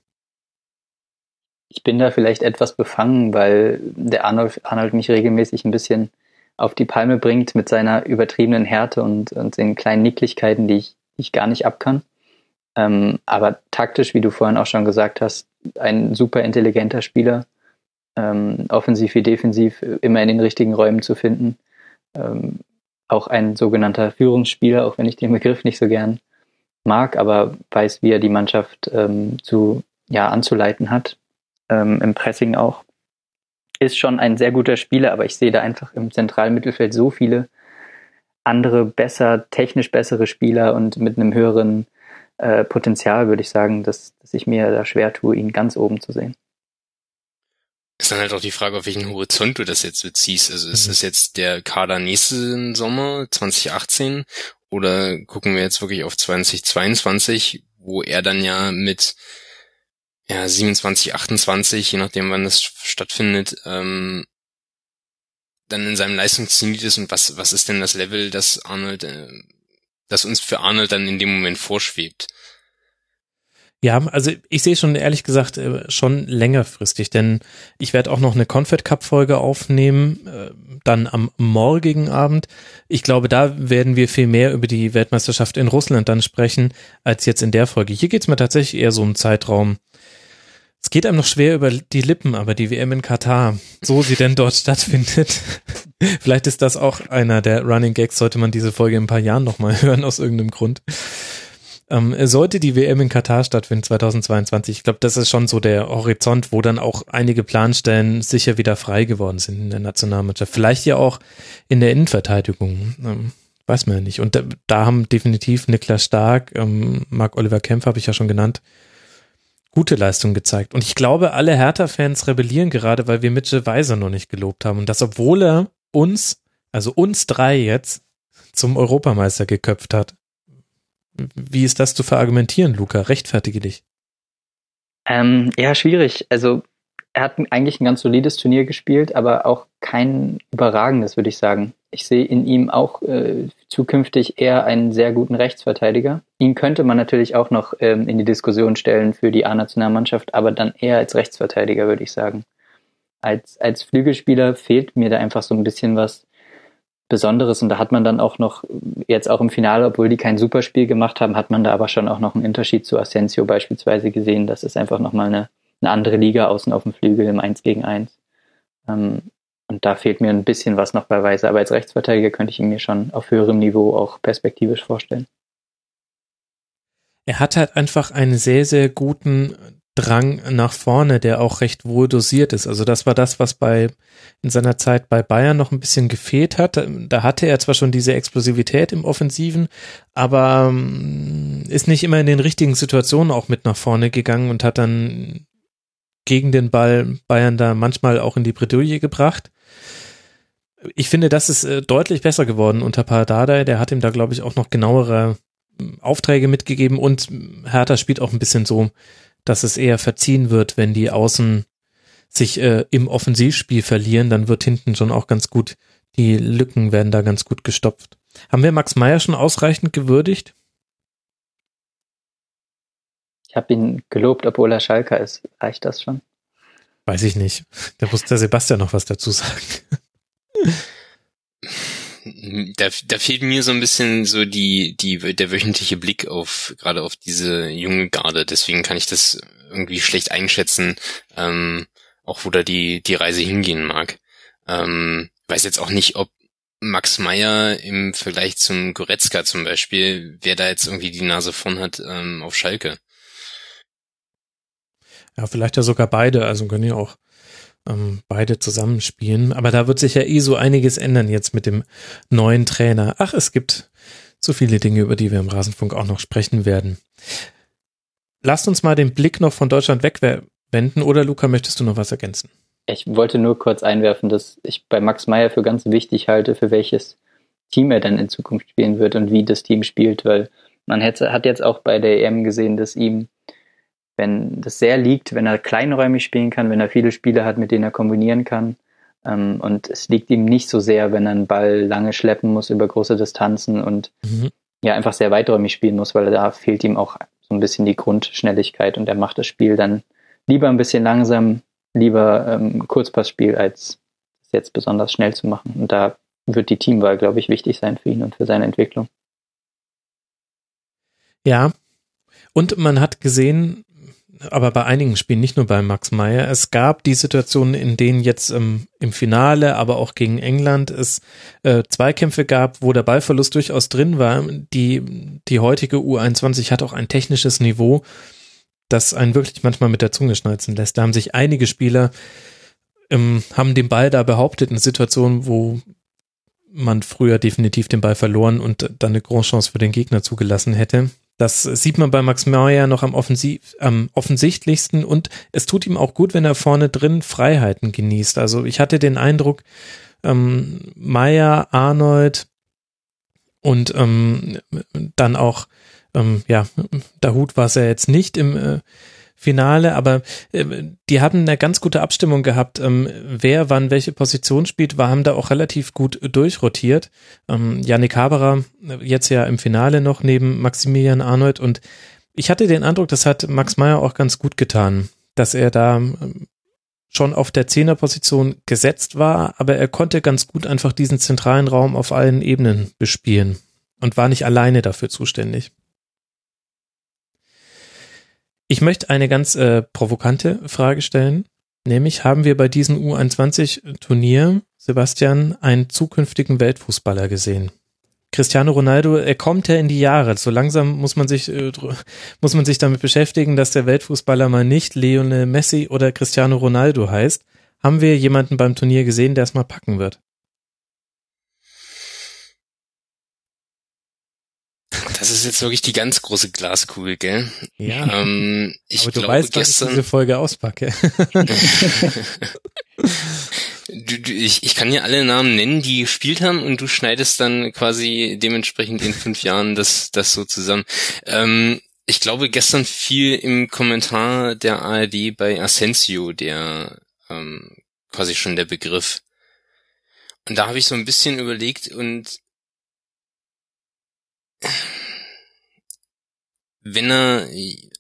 Ich bin da vielleicht etwas befangen, weil der Arnold, Arnold mich regelmäßig ein bisschen auf die Palme bringt mit seiner übertriebenen Härte und, und den kleinen Nicklichkeiten, die ich, die ich gar nicht abkann. Ähm, aber taktisch, wie du vorhin auch schon gesagt hast, ein super intelligenter Spieler ähm, offensiv wie defensiv immer in den richtigen Räumen zu finden. Ähm, auch ein sogenannter Führungsspieler, auch wenn ich den Begriff nicht so gern mag, aber weiß, wie er die Mannschaft ähm, zu ja anzuleiten hat, ähm, im Pressing auch. Ist schon ein sehr guter Spieler, aber ich sehe da einfach im zentralen Mittelfeld so viele andere besser, technisch bessere Spieler und mit einem höheren äh, Potenzial, würde ich sagen, dass, dass ich mir da schwer tue, ihn ganz oben zu sehen. Ist dann halt auch die Frage, auf welchen Horizont du das jetzt beziehst. Also ist mhm. das jetzt der Kader nächsten Sommer 2018 oder gucken wir jetzt wirklich auf 2022, wo er dann ja mit ja 27, 28, je nachdem wann das stattfindet, ähm, dann in seinem Leistungszenit ist und was was ist denn das Level, das Arnold, äh, das uns für Arnold dann in dem Moment vorschwebt? Ja, also ich sehe schon ehrlich gesagt äh, schon längerfristig, denn ich werde auch noch eine Confed Cup Folge aufnehmen, äh, dann am morgigen Abend. Ich glaube, da werden wir viel mehr über die Weltmeisterschaft in Russland dann sprechen, als jetzt in der Folge. Hier geht's mir tatsächlich eher so um Zeitraum. Es geht einem noch schwer über die Lippen, aber die WM in Katar, so sie denn dort (laughs) stattfindet. Vielleicht ist das auch einer der Running Gags, sollte man diese Folge in ein paar Jahren nochmal (laughs) hören, aus irgendeinem Grund. Ähm, sollte die WM in Katar stattfinden 2022, ich glaube, das ist schon so der Horizont, wo dann auch einige Planstellen sicher wieder frei geworden sind in der Nationalmannschaft. Vielleicht ja auch in der Innenverteidigung. Ähm, weiß man ja nicht. Und da, da haben definitiv Niklas Stark, ähm, Marc-Oliver Kempf habe ich ja schon genannt, gute Leistung gezeigt. Und ich glaube, alle Hertha-Fans rebellieren gerade, weil wir Mitchell Weiser noch nicht gelobt haben. Und das, obwohl er uns, also uns drei jetzt, zum Europameister geköpft hat. Wie ist das zu verargumentieren, Luca? Rechtfertige dich. Ähm, ja, schwierig. Also er hat eigentlich ein ganz solides Turnier gespielt, aber auch kein überragendes, würde ich sagen. Ich sehe in ihm auch äh, zukünftig eher einen sehr guten Rechtsverteidiger. Ihn könnte man natürlich auch noch ähm, in die Diskussion stellen für die A-Nationalmannschaft, aber dann eher als Rechtsverteidiger, würde ich sagen. Als, als Flügelspieler fehlt mir da einfach so ein bisschen was. Besonderes und da hat man dann auch noch, jetzt auch im Finale, obwohl die kein Superspiel gemacht haben, hat man da aber schon auch noch einen Unterschied zu Asensio beispielsweise gesehen. Das ist einfach nochmal eine eine andere Liga außen auf dem Flügel im 1 gegen 1. Ähm, und da fehlt mir ein bisschen was noch bei Weise. Aber als Rechtsverteidiger könnte ich ihn mir schon auf höherem Niveau auch perspektivisch vorstellen. Er hat halt einfach einen sehr, sehr guten Drang nach vorne, der auch recht wohl dosiert ist. Also das war das, was bei in seiner Zeit bei Bayern noch ein bisschen gefehlt hat. Da hatte er zwar schon diese Explosivität im Offensiven, aber ähm, ist nicht immer in den richtigen Situationen auch mit nach vorne gegangen und hat dann gegen den Ball Bayern da manchmal auch in die Bredouille gebracht ich finde, das ist äh, deutlich besser geworden unter Pardadei. Der hat ihm da, glaube ich, auch noch genauere hm, Aufträge mitgegeben und Hertha spielt auch ein bisschen so, dass es eher verziehen wird, wenn die Außen sich äh, im Offensivspiel verlieren, dann wird hinten schon auch ganz gut, die Lücken werden da ganz gut gestopft. Haben wir Max Meyer schon ausreichend gewürdigt? Ich habe ihn gelobt, obwohl er Schalker ist. Reicht das schon? Weiß ich nicht. Da muss der Sebastian noch was dazu sagen. (laughs) Da, da fehlt mir so ein bisschen so die, die, der wöchentliche Blick auf, gerade auf diese junge Garde. Deswegen kann ich das irgendwie schlecht einschätzen, ähm, auch wo da die, die Reise hingehen mag. Ähm, weiß jetzt auch nicht, ob Max Meyer im Vergleich zum Goretzka zum Beispiel, wer da jetzt irgendwie die Nase vorn hat ähm, auf Schalke. Ja, vielleicht ja sogar beide, also können ja auch ähm, beide zusammenspielen. Aber da wird sich ja eh so einiges ändern jetzt mit dem neuen Trainer. Ach, es gibt so viele Dinge, über die wir im Rasenfunk auch noch sprechen werden. Lasst uns mal den Blick noch von Deutschland wegwenden. Oder Luca, möchtest du noch was ergänzen? Ich wollte nur kurz einwerfen, dass ich bei Max Meyer für ganz wichtig halte, für welches Team er dann in Zukunft spielen wird und wie das Team spielt, weil man hat jetzt auch bei der EM gesehen, dass ihm wenn das sehr liegt, wenn er kleinräumig spielen kann, wenn er viele Spiele hat, mit denen er kombinieren kann. Ähm, und es liegt ihm nicht so sehr, wenn er einen Ball lange schleppen muss über große Distanzen und mhm. ja einfach sehr weiträumig spielen muss, weil da fehlt ihm auch so ein bisschen die Grundschnelligkeit und er macht das Spiel dann lieber ein bisschen langsam, lieber ähm, Kurzpassspiel, als es jetzt besonders schnell zu machen. Und da wird die Teamwahl, glaube ich, wichtig sein für ihn und für seine Entwicklung. Ja. Und man hat gesehen, aber bei einigen Spielen, nicht nur bei Max Meyer. Es gab die Situationen, in denen jetzt ähm, im Finale, aber auch gegen England es äh, Zweikämpfe gab, wo der Ballverlust durchaus drin war. Die, die heutige U21 hat auch ein technisches Niveau, das einen wirklich manchmal mit der Zunge schnalzen lässt. Da haben sich einige Spieler, ähm, haben den Ball da behauptet, in Situationen, wo man früher definitiv den Ball verloren und dann eine Großchance für den Gegner zugelassen hätte. Das sieht man bei Max Meyer noch am, offensiv, am offensichtlichsten und es tut ihm auch gut, wenn er vorne drin Freiheiten genießt. Also ich hatte den Eindruck, ähm, Meyer, Arnold und ähm, dann auch, ähm, ja, Dahut war es ja jetzt nicht im äh, Finale, aber äh, die hatten eine ganz gute Abstimmung gehabt, ähm, wer wann welche Position spielt, war, haben da auch relativ gut durchrotiert. Ähm, Yannick Haberer äh, jetzt ja im Finale noch neben Maximilian Arnold und ich hatte den Eindruck, das hat Max Meyer auch ganz gut getan, dass er da ähm, schon auf der Zehnerposition gesetzt war, aber er konnte ganz gut einfach diesen zentralen Raum auf allen Ebenen bespielen und war nicht alleine dafür zuständig. Ich möchte eine ganz äh, provokante Frage stellen. Nämlich haben wir bei diesem U21-Turnier, Sebastian, einen zukünftigen Weltfußballer gesehen. Cristiano Ronaldo, er kommt ja in die Jahre. So langsam muss man sich, äh, muss man sich damit beschäftigen, dass der Weltfußballer mal nicht Lionel Messi oder Cristiano Ronaldo heißt. Haben wir jemanden beim Turnier gesehen, der es mal packen wird? Das ist jetzt wirklich die ganz große Glaskugel, gell? Ja. Ähm, ich Aber du glaube, weißt, gestern, ich diese Folge auspacke. (laughs) du, du, ich, ich kann dir alle Namen nennen, die gespielt haben und du schneidest dann quasi dementsprechend in fünf Jahren das, das so zusammen. Ähm, ich glaube, gestern fiel im Kommentar der ARD bei Asensio der ähm, quasi schon der Begriff. Und da habe ich so ein bisschen überlegt und wenn er,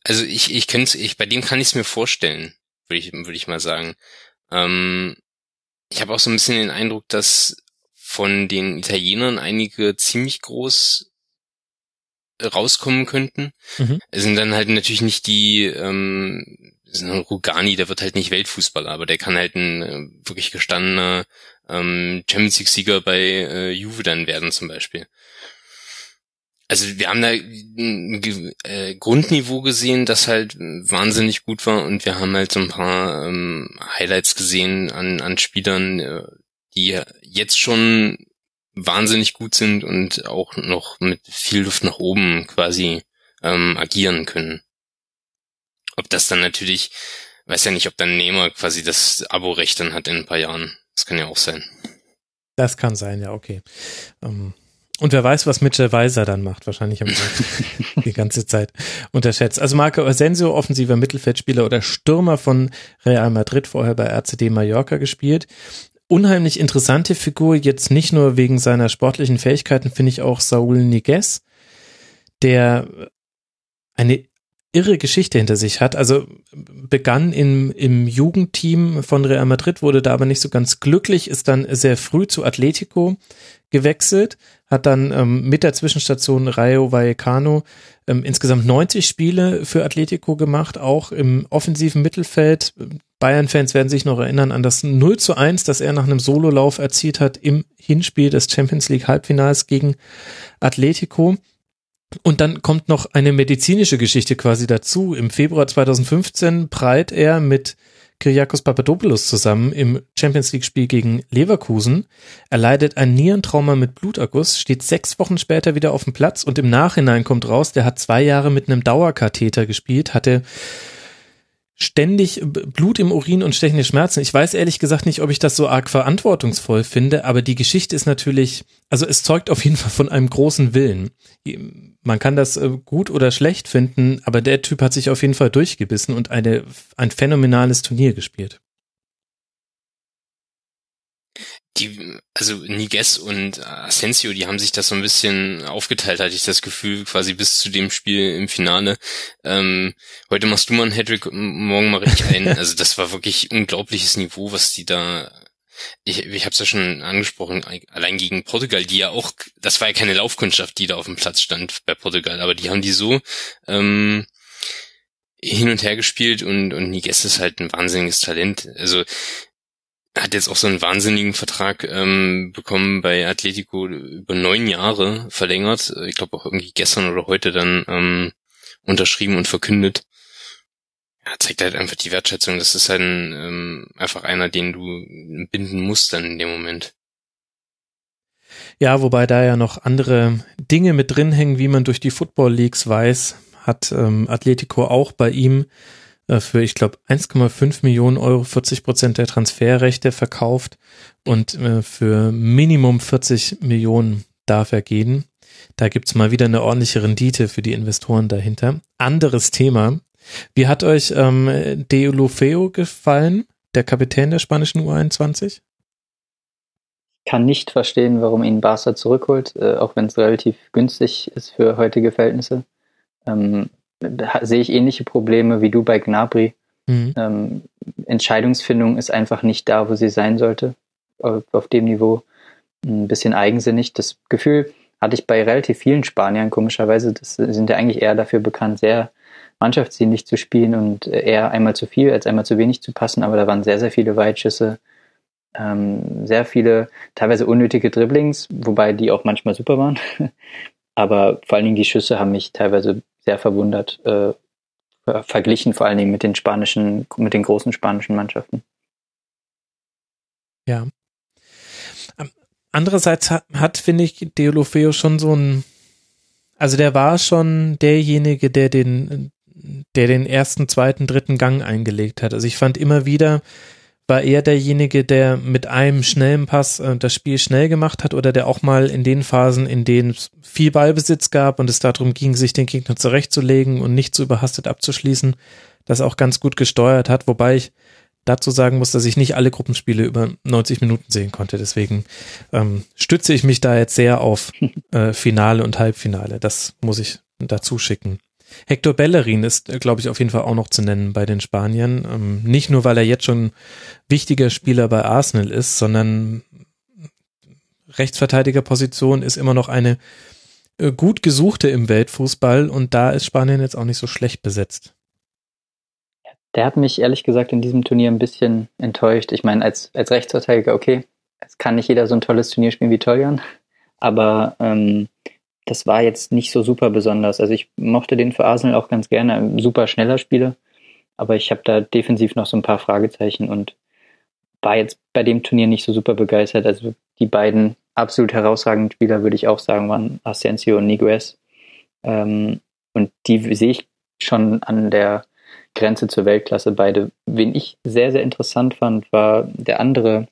also ich, ich könnte ich, bei dem kann ich es mir vorstellen, würde ich, würde ich mal sagen. Ähm, ich habe auch so ein bisschen den Eindruck, dass von den Italienern einige ziemlich groß rauskommen könnten. Mhm. Es sind dann halt natürlich nicht die, ähm, Rugani, der wird halt nicht Weltfußballer, aber der kann halt ein äh, wirklich gestandener ähm, Champions League-Sieger bei äh, Juve dann werden zum Beispiel. Also wir haben da ein äh, Grundniveau gesehen, das halt wahnsinnig gut war und wir haben halt so ein paar ähm, Highlights gesehen an, an Spielern, äh, die jetzt schon wahnsinnig gut sind und auch noch mit viel Luft nach oben quasi ähm, agieren können. Ob das dann natürlich, weiß ja nicht, ob dann Nehmer quasi das Abo-Recht dann hat in ein paar Jahren. Das kann ja auch sein. Das kann sein, ja, okay. Ähm, und wer weiß, was Mitchell Weiser dann macht. Wahrscheinlich haben wir (laughs) die ganze Zeit unterschätzt. Also Marco Asensio, offensiver Mittelfeldspieler oder Stürmer von Real Madrid, vorher bei RCD Mallorca gespielt. Unheimlich interessante Figur, jetzt nicht nur wegen seiner sportlichen Fähigkeiten, finde ich auch Saul Niguez, der eine irre Geschichte hinter sich hat. Also begann im, im Jugendteam von Real Madrid, wurde da aber nicht so ganz glücklich, ist dann sehr früh zu Atletico gewechselt, hat dann ähm, mit der Zwischenstation Rayo Vallecano ähm, insgesamt 90 Spiele für Atletico gemacht, auch im offensiven Mittelfeld. Bayern-Fans werden sich noch erinnern an das 0 zu 1, das er nach einem Sololauf erzielt hat im Hinspiel des Champions League Halbfinals gegen Atletico. Und dann kommt noch eine medizinische Geschichte quasi dazu. Im Februar 2015 prallt er mit Kyriakos Papadopoulos zusammen im Champions League Spiel gegen Leverkusen. Er leidet ein Nierentrauma mit Bluterguss, steht sechs Wochen später wieder auf dem Platz und im Nachhinein kommt raus, der hat zwei Jahre mit einem Dauerkatheter gespielt, hatte ständig Blut im Urin und stechende Schmerzen. Ich weiß ehrlich gesagt nicht, ob ich das so arg verantwortungsvoll finde, aber die Geschichte ist natürlich, also es zeugt auf jeden Fall von einem großen Willen. Man kann das äh, gut oder schlecht finden, aber der Typ hat sich auf jeden Fall durchgebissen und eine, ein phänomenales Turnier gespielt die, also Niguez und Asensio, die haben sich das so ein bisschen aufgeteilt, hatte ich das Gefühl, quasi bis zu dem Spiel im Finale. Ähm, heute machst du mal einen Hattrick, morgen mache ich einen. (laughs) Also das war wirklich unglaubliches Niveau, was die da ich, ich habe es ja schon angesprochen, allein gegen Portugal, die ja auch, das war ja keine Laufkundschaft, die da auf dem Platz stand bei Portugal, aber die haben die so ähm, hin und her gespielt und, und Niguez ist halt ein wahnsinniges Talent. Also hat jetzt auch so einen wahnsinnigen Vertrag ähm, bekommen bei Atletico über neun Jahre verlängert. Ich glaube auch irgendwie gestern oder heute dann ähm, unterschrieben und verkündet. Ja, zeigt halt einfach die Wertschätzung. Das ist halt ein, ähm, einfach einer, den du binden musst dann in dem Moment. Ja, wobei da ja noch andere Dinge mit drin hängen, wie man durch die Football Leagues weiß, hat ähm, Atletico auch bei ihm äh, für, ich glaube, 1,5 Millionen Euro 40 Prozent der Transferrechte verkauft und äh, für Minimum 40 Millionen darf er gehen. Da gibt's mal wieder eine ordentliche Rendite für die Investoren dahinter. Anderes Thema. Wie hat euch ähm, Deulofeo gefallen, der Kapitän der spanischen U21? kann nicht verstehen, warum ihn Barca zurückholt, äh, auch wenn es relativ günstig ist für heutige Verhältnisse. Ähm, sehe ich ähnliche Probleme wie du bei Gnabry. Mhm. Ähm, Entscheidungsfindung ist einfach nicht da, wo sie sein sollte, auf, auf dem Niveau. Ein bisschen eigensinnig. Das Gefühl hatte ich bei relativ vielen Spaniern, komischerweise. Das sind ja eigentlich eher dafür bekannt, sehr mannschaftsdienlich zu spielen und eher einmal zu viel als einmal zu wenig zu passen. Aber da waren sehr, sehr viele Weitschüsse, ähm, sehr viele teilweise unnötige Dribblings, wobei die auch manchmal super waren. (laughs) Aber vor allen Dingen die Schüsse haben mich teilweise sehr verwundert, äh, verglichen vor allen Dingen mit den spanischen, mit den großen spanischen Mannschaften. Ja. Ähm, andererseits hat, hat finde ich, Deolofeo schon so ein, also der war schon derjenige, der den, der den ersten, zweiten, dritten Gang eingelegt hat. Also ich fand immer wieder, war er derjenige, der mit einem schnellen Pass äh, das Spiel schnell gemacht hat oder der auch mal in den Phasen, in denen es viel Ballbesitz gab und es darum ging, sich den Gegner zurechtzulegen und nicht zu überhastet abzuschließen, das auch ganz gut gesteuert hat, wobei ich dazu sagen muss, dass ich nicht alle Gruppenspiele über 90 Minuten sehen konnte. Deswegen ähm, stütze ich mich da jetzt sehr auf (laughs) äh, Finale und Halbfinale. Das muss ich dazu schicken. Hector Bellerin ist, äh, glaube ich, auf jeden Fall auch noch zu nennen bei den Spaniern. Ähm, nicht nur, weil er jetzt schon wichtiger Spieler bei Arsenal ist, sondern Rechtsverteidigerposition ist immer noch eine äh, gut gesuchte im Weltfußball und da ist Spanien jetzt auch nicht so schlecht besetzt. Der hat mich ehrlich gesagt in diesem Turnier ein bisschen enttäuscht. Ich meine, als, als Rechtsverteidiger, okay, es kann nicht jeder so ein tolles Turnier spielen wie Toljan, aber ähm, das war jetzt nicht so super besonders. Also ich mochte den für Arsenal auch ganz gerne, ein super schneller Spieler, aber ich habe da defensiv noch so ein paar Fragezeichen und war jetzt bei dem Turnier nicht so super begeistert. Also die beiden absolut herausragenden Spieler, würde ich auch sagen, waren Asensio und Niguez. Ähm, und die sehe ich schon an der Grenze zur Weltklasse beide. Wen ich sehr, sehr interessant fand, war der andere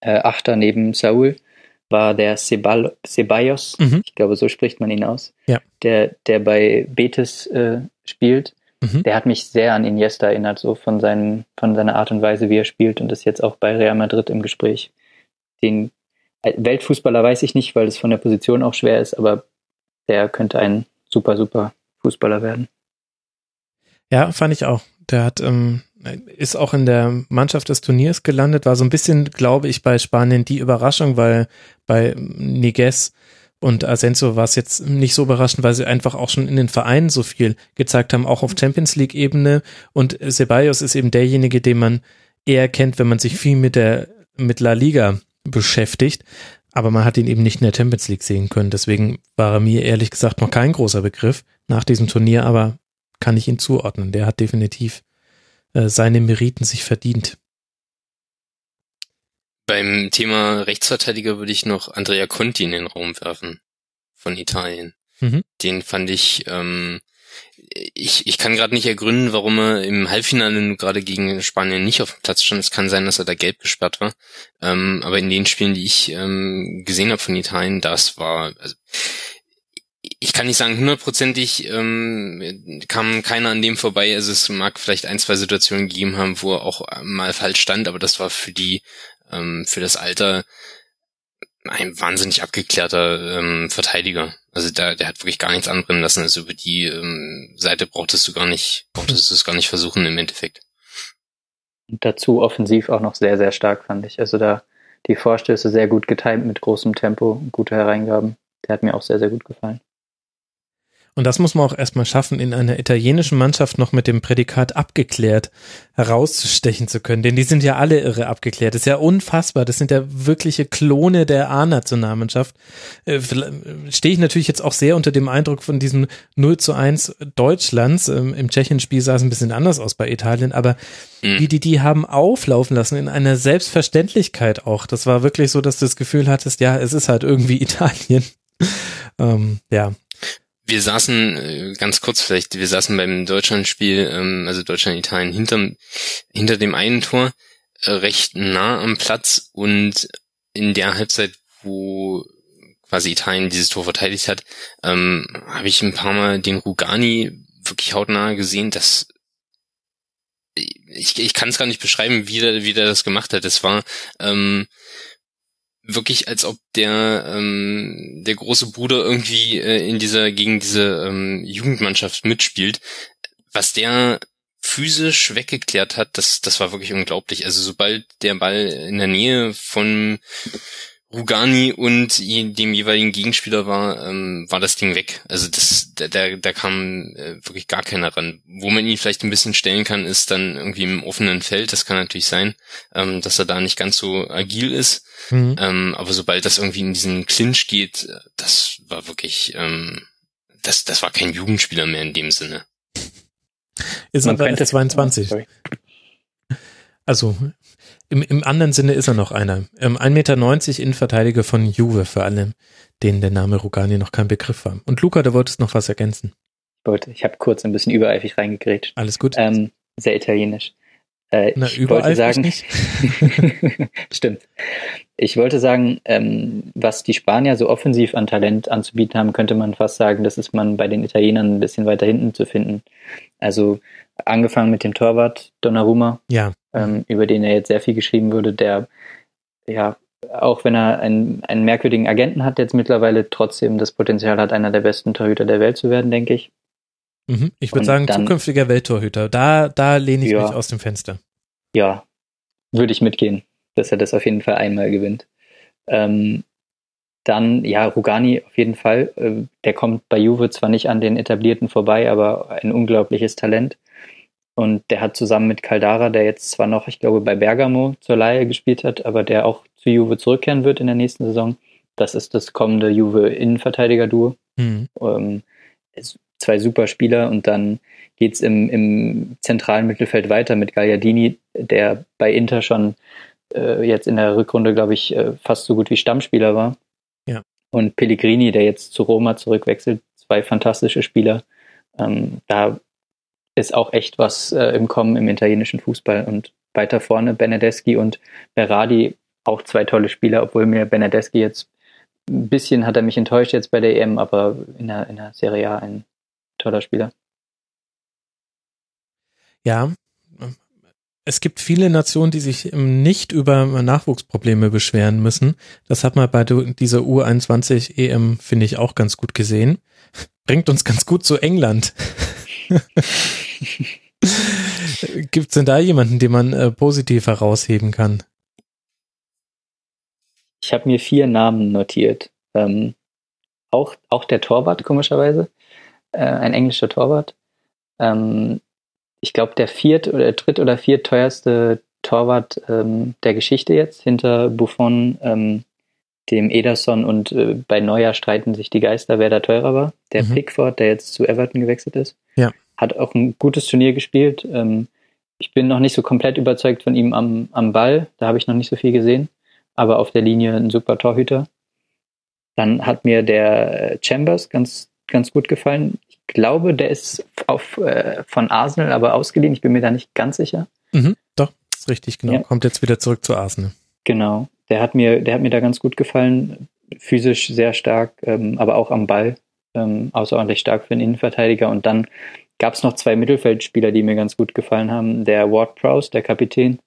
äh, Achter neben Saul, war der Sebal Ceballos. Mhm. Ich glaube, so spricht man ihn aus. Ja. Der, der bei Betis äh, spielt. Mhm. Der hat mich sehr an Iniesta erinnert, so von, seinem, von seiner Art und Weise, wie er spielt und ist jetzt auch bei Real Madrid im Gespräch. Den äh, Weltfußballer weiß ich nicht, weil es von der Position auch schwer ist, aber der könnte ein super, super Fußballer werden. Ja, fand ich auch. Der hat, ähm, ist auch in der Mannschaft des Turniers gelandet, war so ein bisschen, glaube ich, bei Spanien die Überraschung, weil bei Niguez und Asensio war es jetzt nicht so überraschend, weil sie einfach auch schon in den Vereinen so viel gezeigt haben, auch auf Champions League Ebene. Und Ceballos ist eben derjenige, den man eher kennt, wenn man sich viel mit der, mit La Liga beschäftigt. Aber man hat ihn eben nicht in der Champions League sehen können. Deswegen war er mir ehrlich gesagt noch kein großer Begriff nach diesem Turnier, aber kann ich ihn zuordnen. Der hat definitiv seine Meriten sich verdient. Beim Thema Rechtsverteidiger würde ich noch Andrea Conti in den Raum werfen von Italien. Mhm. Den fand ich, ähm, ich, ich kann gerade nicht ergründen, warum er im Halbfinale gerade gegen Spanien nicht auf dem Platz stand. Es kann sein, dass er da gelb gesperrt war. Ähm, aber in den Spielen, die ich ähm, gesehen habe von Italien, das war, also ich kann nicht sagen hundertprozentig ähm, kam keiner an dem vorbei. Also es mag vielleicht ein, zwei Situationen gegeben haben, wo er auch mal falsch stand, aber das war für die, ähm, für das Alter ein wahnsinnig abgeklärter ähm, Verteidiger. Also da, der hat wirklich gar nichts anbrennen lassen. Also über die ähm, Seite brauchtest du gar nicht, brauchtest du es gar nicht versuchen im Endeffekt. Und dazu offensiv auch noch sehr, sehr stark, fand ich. Also da die Vorstöße sehr gut getimt mit großem Tempo, gute Hereingaben. Der hat mir auch sehr, sehr gut gefallen. Und das muss man auch erstmal schaffen, in einer italienischen Mannschaft noch mit dem Prädikat abgeklärt herausstechen zu können. Denn die sind ja alle irre abgeklärt. Das ist ja unfassbar. Das sind ja wirkliche Klone der A-Nationalmannschaft. Äh, Stehe ich natürlich jetzt auch sehr unter dem Eindruck von diesem 0 zu 1 Deutschlands. Ähm, Im Tschechien-Spiel sah es ein bisschen anders aus bei Italien, aber mhm. wie die die haben auflaufen lassen in einer Selbstverständlichkeit auch. Das war wirklich so, dass du das Gefühl hattest, ja, es ist halt irgendwie (laughs) Italien. ähm, ja, wir saßen, äh, ganz kurz vielleicht, wir saßen beim Deutschlandspiel, ähm, also Deutschland-Italien, hinterm, hinter dem einen Tor, äh, recht nah am Platz und in der Halbzeit, wo quasi Italien dieses Tor verteidigt hat, ähm, habe ich ein paar Mal den Rugani wirklich hautnah gesehen, dass ich, ich kann es gar nicht beschreiben, wie der, wie der das gemacht hat. Es war ähm, wirklich, als ob der ähm, der große Bruder irgendwie äh, in dieser gegen diese ähm, Jugendmannschaft mitspielt. Was der physisch weggeklärt hat, das das war wirklich unglaublich. Also sobald der Ball in der Nähe von Rugani und dem jeweiligen Gegenspieler war, ähm, war das Ding weg. Also das, da, da, da kam äh, wirklich gar keiner ran. Wo man ihn vielleicht ein bisschen stellen kann, ist dann irgendwie im offenen Feld. Das kann natürlich sein, ähm, dass er da nicht ganz so agil ist. Mhm. Ähm, aber sobald das irgendwie in diesen Clinch geht, das war wirklich, ähm, das, das war kein Jugendspieler mehr in dem Sinne. Ist man aber 22. Also im, Im anderen Sinne ist er noch einer. Ähm, 1,90 Meter Innenverteidiger von Juve, für alle, denen der Name Rugani noch kein Begriff war. Und Luca, du wolltest noch was ergänzen. Ich wollte, ich habe kurz ein bisschen übereifrig reingegrätscht. Alles gut. Ähm, sehr italienisch. Äh, Na, ich wollte sagen, (laughs) stimmt. Ich wollte sagen, ähm, was die Spanier so offensiv an Talent anzubieten haben, könnte man fast sagen, das ist man bei den Italienern ein bisschen weiter hinten zu finden. Also angefangen mit dem Torwart Donnarumma, ja. Ähm, über den er jetzt sehr viel geschrieben wurde, der ja auch wenn er einen, einen merkwürdigen Agenten hat, jetzt mittlerweile trotzdem das Potenzial hat, einer der besten Torhüter der Welt zu werden, denke ich. Mhm. Ich würde sagen, dann, zukünftiger Welttorhüter. Da, da lehne ich ja, mich aus dem Fenster. Ja, würde ich mitgehen, dass er das auf jeden Fall einmal gewinnt. Ähm, dann, ja, Rugani auf jeden Fall. Äh, der kommt bei Juve zwar nicht an den Etablierten vorbei, aber ein unglaubliches Talent. Und der hat zusammen mit Caldara, der jetzt zwar noch, ich glaube, bei Bergamo zur Laie gespielt hat, aber der auch zu Juve zurückkehren wird in der nächsten Saison. Das ist das kommende Juve-Innenverteidiger-Duo. Mhm. Ähm, zwei super Spieler und dann geht's im, im zentralen Mittelfeld weiter mit Gagliardini, der bei Inter schon äh, jetzt in der Rückrunde, glaube ich, äh, fast so gut wie Stammspieler war. Ja. Und Pellegrini, der jetzt zu Roma zurückwechselt, zwei fantastische Spieler. Ähm, da ist auch echt was äh, im Kommen im italienischen Fußball. Und weiter vorne Benedeschi und Berardi, auch zwei tolle Spieler, obwohl mir Benedeschi jetzt ein bisschen hat er mich enttäuscht jetzt bei der EM, aber in der, in der Serie A ein toller Spieler. Ja, es gibt viele Nationen, die sich nicht über Nachwuchsprobleme beschweren müssen. Das hat man bei dieser U21 EM, finde ich, auch ganz gut gesehen. Bringt uns ganz gut zu England. (laughs) (laughs) Gibt es denn da jemanden, den man äh, positiv herausheben kann? Ich habe mir vier Namen notiert. Ähm, auch, auch der Torwart, komischerweise. Äh, ein englischer Torwart. Ähm, ich glaube, der viert oder dritt oder viert teuerste Torwart ähm, der Geschichte jetzt, hinter Buffon, ähm, dem Ederson und äh, bei Neuer streiten sich die Geister, wer da teurer war. Der mhm. Pickford, der jetzt zu Everton gewechselt ist. Ja hat auch ein gutes Turnier gespielt. Ähm, ich bin noch nicht so komplett überzeugt von ihm am, am Ball. Da habe ich noch nicht so viel gesehen. Aber auf der Linie ein super Torhüter. Dann hat mir der Chambers ganz, ganz gut gefallen. Ich glaube, der ist auf, äh, von Arsenal aber ausgeliehen. Ich bin mir da nicht ganz sicher. Mhm, doch, ist richtig, genau. Ja. Kommt jetzt wieder zurück zu Arsenal. Genau. Der hat mir, der hat mir da ganz gut gefallen. Physisch sehr stark, ähm, aber auch am Ball. Ähm, außerordentlich stark für einen Innenverteidiger. Und dann gab es noch zwei Mittelfeldspieler, die mir ganz gut gefallen haben. Der Ward Prowse, der Kapitän,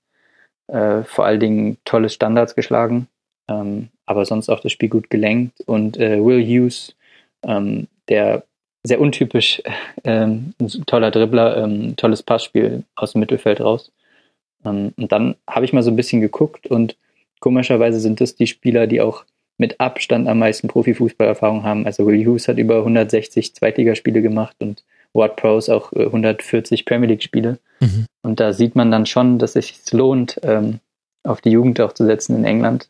äh, vor allen Dingen tolle Standards geschlagen, ähm, aber sonst auch das Spiel gut gelenkt. Und äh, Will Hughes, ähm, der sehr untypisch, (laughs) ähm, ein toller Dribbler, ähm, tolles Passspiel aus dem Mittelfeld raus. Ähm, und dann habe ich mal so ein bisschen geguckt und komischerweise sind das die Spieler, die auch mit Abstand am meisten Profifußballerfahrung haben. Also Will Hughes hat über 160 Zweitligaspiele gemacht und Ward Pros auch 140 äh, Premier League Spiele. Mhm. Und da sieht man dann schon, dass es sich lohnt, ähm, auf die Jugend auch zu setzen in England.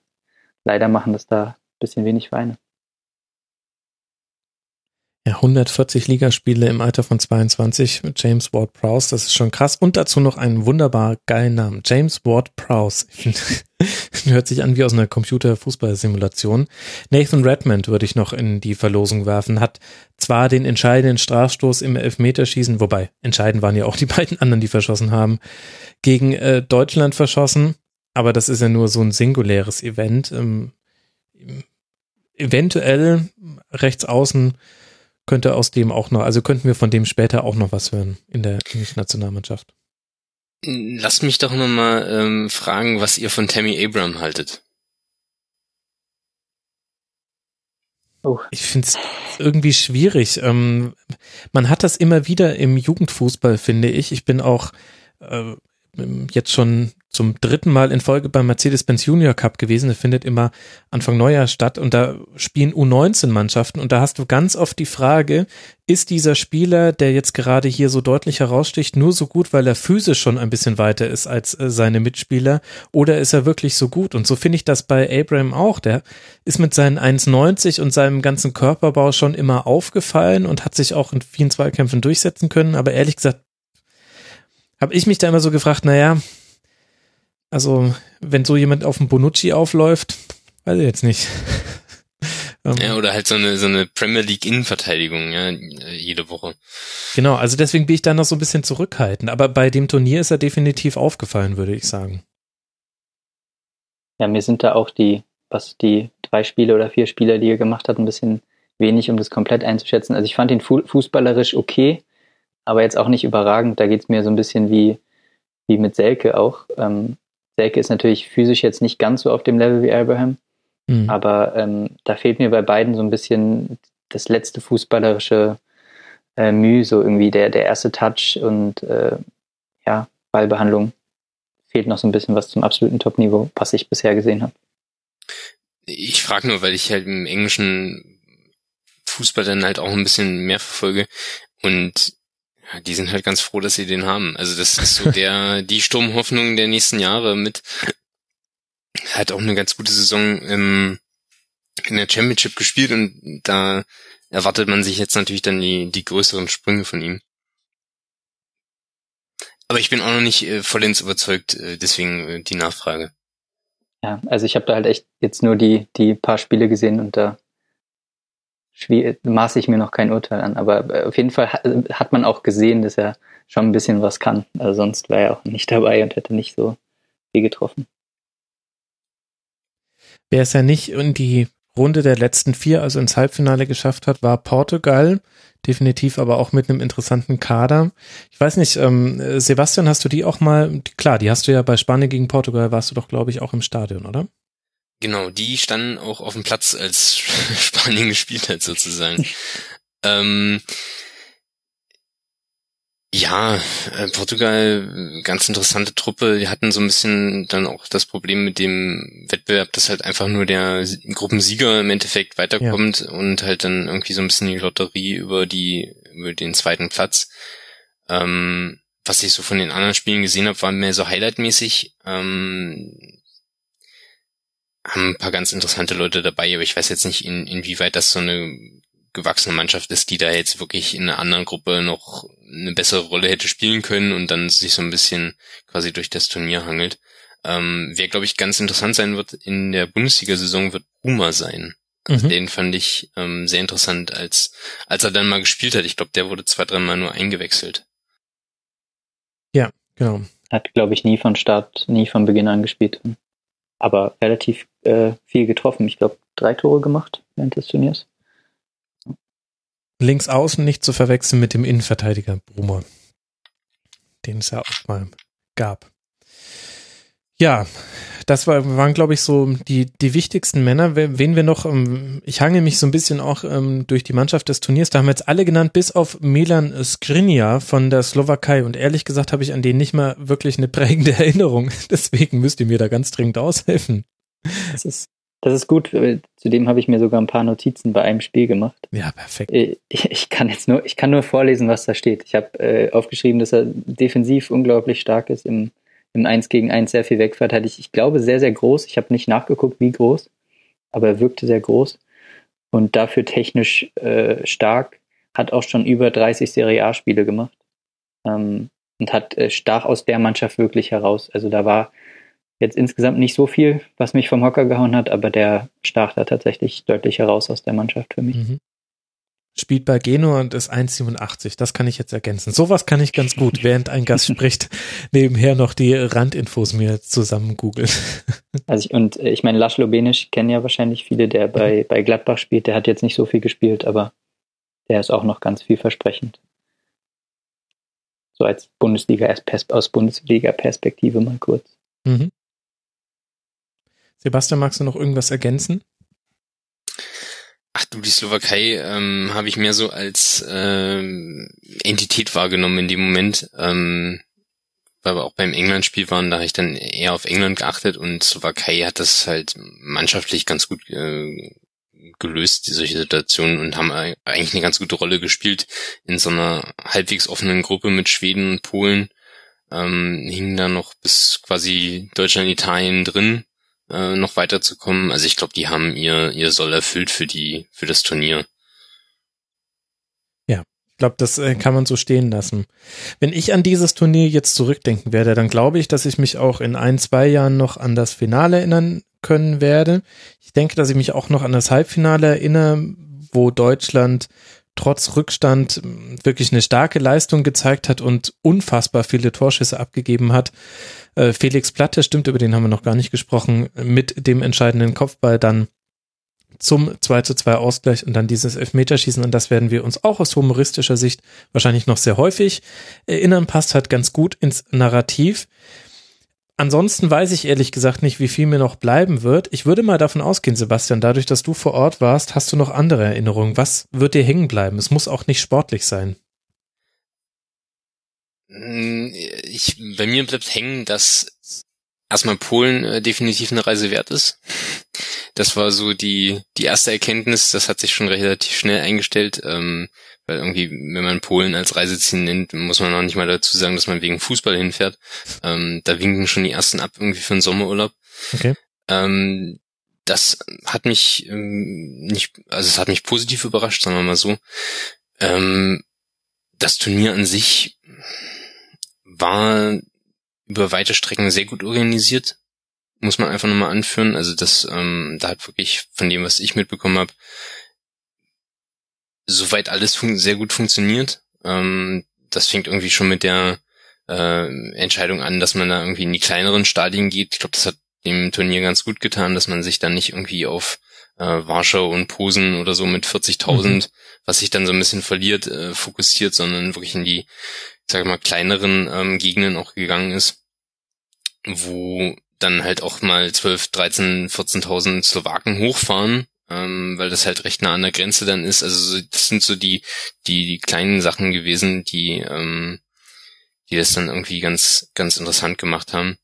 Leider machen das da ein bisschen wenig Vereine. Ja, 140 Ligaspiele im Alter von 22 mit James Ward Prowse, das ist schon krass. Und dazu noch einen wunderbar geilen Namen. James Ward Prowse. (laughs) hört sich an wie aus einer Computer-Fußball-Simulation. Nathan Redmond würde ich noch in die Verlosung werfen. Hat zwar den entscheidenden Strafstoß im Elfmeterschießen, wobei entscheidend waren ja auch die beiden anderen, die verschossen haben, gegen äh, Deutschland verschossen. Aber das ist ja nur so ein singuläres Event. Ähm, eventuell rechts außen könnte aus dem auch noch, also könnten wir von dem später auch noch was hören in der Nationalmannschaft. Lasst mich doch nochmal ähm, fragen, was ihr von Tammy Abram haltet. Oh. Ich finde es irgendwie schwierig. Ähm, man hat das immer wieder im Jugendfußball, finde ich. Ich bin auch äh, jetzt schon zum dritten Mal in Folge beim Mercedes-Benz Junior Cup gewesen. Der findet immer Anfang Neujahr statt und da spielen U19-Mannschaften und da hast du ganz oft die Frage, ist dieser Spieler, der jetzt gerade hier so deutlich heraussticht, nur so gut, weil er physisch schon ein bisschen weiter ist als äh, seine Mitspieler oder ist er wirklich so gut? Und so finde ich das bei Abraham auch. Der ist mit seinen 1,90 und seinem ganzen Körperbau schon immer aufgefallen und hat sich auch in vielen Zweikämpfen durchsetzen können, aber ehrlich gesagt habe ich mich da immer so gefragt, naja, also wenn so jemand auf dem Bonucci aufläuft, weiß ich jetzt nicht. (laughs) Ähm. ja, oder halt so eine, so eine Premier League Innenverteidigung, ja, jede Woche. Genau, also deswegen bin ich da noch so ein bisschen zurückhaltend. Aber bei dem Turnier ist er definitiv aufgefallen, würde ich sagen. Ja, mir sind da auch die, was die drei Spiele oder vier Spiele, die er gemacht hat, ein bisschen wenig, um das komplett einzuschätzen. Also ich fand ihn fußballerisch okay, aber jetzt auch nicht überragend. Da geht es mir so ein bisschen wie, wie mit Selke auch. Ähm, Selke ist natürlich physisch jetzt nicht ganz so auf dem Level wie Abraham, mhm. aber ähm, da fehlt mir bei beiden so ein bisschen das letzte fußballerische äh, Mühe, so irgendwie der, der erste Touch und äh, ja, Ballbehandlung. Fehlt noch so ein bisschen was zum absoluten Top-Niveau, was ich bisher gesehen habe. Ich frage nur, weil ich halt im englischen Fußball dann halt auch ein bisschen mehr verfolge und Ja, die sind halt ganz froh, dass sie den haben. Also das ist so der (laughs) die Sturmhoffnung der nächsten Jahre mit hat auch eine ganz gute Saison im, in der Championship gespielt und da erwartet man sich jetzt natürlich dann die, die größeren Sprünge von ihm. Aber ich bin auch noch nicht äh, vollends überzeugt, äh, deswegen äh, die Nachfrage. Ja, also ich habe da halt echt jetzt nur die, die paar Spiele gesehen und da maße ich mir noch kein Urteil an. Aber äh, auf jeden Fall hat, hat man auch gesehen, dass er schon ein bisschen was kann. Also sonst wäre er auch nicht dabei und hätte nicht so viel getroffen. Wer es ja nicht in die Runde der letzten vier, also ins Halbfinale geschafft hat, war Portugal. Definitiv aber auch mit einem interessanten Kader. Ich weiß nicht, ähm, Sebastian, hast du die auch mal, klar, die hast du ja bei Spanien gegen Portugal, warst du doch, glaube ich, auch im Stadion, oder? Genau, die standen auch auf dem Platz, als (laughs) Spanien gespielt hat, sozusagen. (laughs) ähm, ja, äh, Portugal, ganz interessante Truppe. Die hatten so ein bisschen dann auch das Problem mit dem Wettbewerb, dass halt einfach nur der Gruppensieger im Endeffekt weiterkommt ja. und halt dann irgendwie so ein bisschen die Lotterie über die, über den zweiten Platz. Ähm, was ich so von den anderen Spielen gesehen habe, war mehr so highlightmäßig. Ähm, haben ein paar ganz interessante Leute dabei, aber ich weiß jetzt nicht, in, inwieweit das so eine gewachsene Mannschaft ist, die da jetzt wirklich in einer anderen Gruppe noch eine bessere Rolle hätte spielen können und dann sich so ein bisschen quasi durch das Turnier hangelt. Ähm, wer, glaube ich, ganz interessant sein wird in der Bundesliga-Saison, wird Uma sein. Also mhm. Den fand ich ähm, sehr interessant, als, als er dann mal gespielt hat. Ich glaube, der wurde zwei, dreimal nur eingewechselt. Ja, genau. Hat, glaube ich, nie von Start, nie von Beginn an gespielt. Aber relativ äh, viel getroffen. Ich glaube, drei Tore gemacht während des Turniers links außen nicht zu verwechseln mit dem Innenverteidiger Brummer, den es ja auch mal gab. Ja, das war, waren, glaube ich, so die, die wichtigsten Männer. Wen wir noch, ähm, ich hange mich so ein bisschen auch ähm, durch die Mannschaft des Turniers, da haben wir jetzt alle genannt, bis auf Milan Skriniar von der Slowakei. Und ehrlich gesagt habe ich an den nicht mal wirklich eine prägende (laughs) Erinnerung. Deswegen müsst ihr mir da ganz dringend aushelfen. Das ist das ist gut. Zudem habe ich mir sogar ein paar Notizen bei einem Spiel gemacht. Ja, perfekt. Äh, (laughs) ich kann jetzt nur, ich kann nur vorlesen, was da steht. Ich habe äh, aufgeschrieben, dass er defensiv unglaublich stark ist, im, im 1 gegen 1 sehr viel wegverteidigt. Ich glaube, sehr, sehr groß. Ich habe nicht nachgeguckt, wie groß, aber er wirkte sehr groß und dafür technisch äh, stark. Hat auch schon über 30 Serie A-Spiele gemacht ähm, und hat äh, stach aus der Mannschaft wirklich heraus. Also da war jetzt insgesamt nicht so viel, was mich vom Hocker gehauen hat, aber der stach da tatsächlich deutlich heraus aus der Mannschaft für mich. Mhm. Spielt bei Genua und ist 1,87. Das kann ich jetzt ergänzen. Sowas kann ich ganz gut, während ein Gast spricht, (laughs) nebenher noch die Randinfos mir zusammen googeln. (laughs) Also ich, und äh, ich meine, Laszlo Benisch kennen ja wahrscheinlich viele, der bei, bei Gladbach spielt. Der hat jetzt nicht so viel gespielt, aber der ist auch noch ganz vielversprechend. So als Bundesliga, aus Bundesliga-Perspektive mal kurz. Mhm. Sebastian, magst du noch irgendwas ergänzen? Ach du, die Slowakei ähm, habe ich mehr so als ähm, Entität wahrgenommen in dem Moment, ähm, weil wir auch beim England-Spiel waren, da habe ich dann eher auf England geachtet und Slowakei hat das halt mannschaftlich ganz gut äh, gelöst, solche Situationen und haben eigentlich eine ganz gute Rolle gespielt in so einer halbwegs offenen Gruppe mit Schweden und Polen. Ähm, hingen da noch bis quasi Deutschland, Italien drin äh, noch weiterzukommen. Also ich glaube, die haben ihr, ihr Soll erfüllt für die, für das Turnier. Ja, ich glaube, das äh, kann man so stehen lassen. Wenn ich an dieses Turnier jetzt zurückdenken werde, dann glaube ich, dass ich mich auch in ein, zwei Jahren noch an das Finale erinnern können werde. Ich denke, dass ich mich auch noch an das Halbfinale erinnere, wo Deutschland trotz Rückstand wirklich eine starke Leistung gezeigt hat und unfassbar viele Torschüsse abgegeben hat. Äh, Felix Platte, stimmt, über den haben wir noch gar nicht gesprochen, mit dem entscheidenden Kopfball dann zum 2 zu 2 Ausgleich und dann dieses Elfmeterschießen. Und das werden wir uns auch aus humoristischer Sicht wahrscheinlich noch sehr häufig erinnern. Passt halt ganz gut ins Narrativ. Ansonsten weiß ich ehrlich gesagt nicht, wie viel mir noch bleiben wird. Ich würde mal davon ausgehen, Sebastian, dadurch, dass du vor Ort warst, hast du noch andere Erinnerungen. Was wird dir hängen bleiben? Es muss auch nicht sportlich sein. Hm, ich, bei mir bleibt hängen, dass erstmal Polen äh, definitiv eine Reise wert ist. Das war so die, die erste Erkenntnis, das hat sich schon relativ schnell eingestellt, ähm, Weil irgendwie, wenn man Polen als Reiseziel nennt, muss man noch nicht mal dazu sagen, dass man wegen Fußball hinfährt. Ähm, da winken schon die ersten ab irgendwie für den Sommerurlaub. Okay. Ähm, das hat mich ähm, nicht, also es hat mich positiv überrascht, sagen wir mal so. Ähm, das Turnier an sich war über weite Strecken sehr gut organisiert, muss man einfach nochmal anführen. Also das, ähm, da hat wirklich von dem, was ich mitbekommen habe, soweit alles sehr gut funktioniert. Ähm, das fängt irgendwie schon mit der äh, Entscheidung an, dass man da irgendwie in die kleineren Stadien geht. Ich glaube, das hat dem Turnier ganz gut getan, dass man sich dann nicht irgendwie auf äh, Warschau und Posen oder so mit 40.000, mhm. was sich dann so ein bisschen verliert, äh, fokussiert, sondern wirklich in die, sag ich mal, kleineren ähm, Gegenden auch gegangen ist, wo dann halt auch mal 12, 13, 14.000 Slowaken hochfahren, ähm, weil das halt recht nah an der Grenze dann ist. Also das sind so die, die, die kleinen Sachen gewesen, die, ähm, die das dann irgendwie ganz, ganz interessant gemacht haben.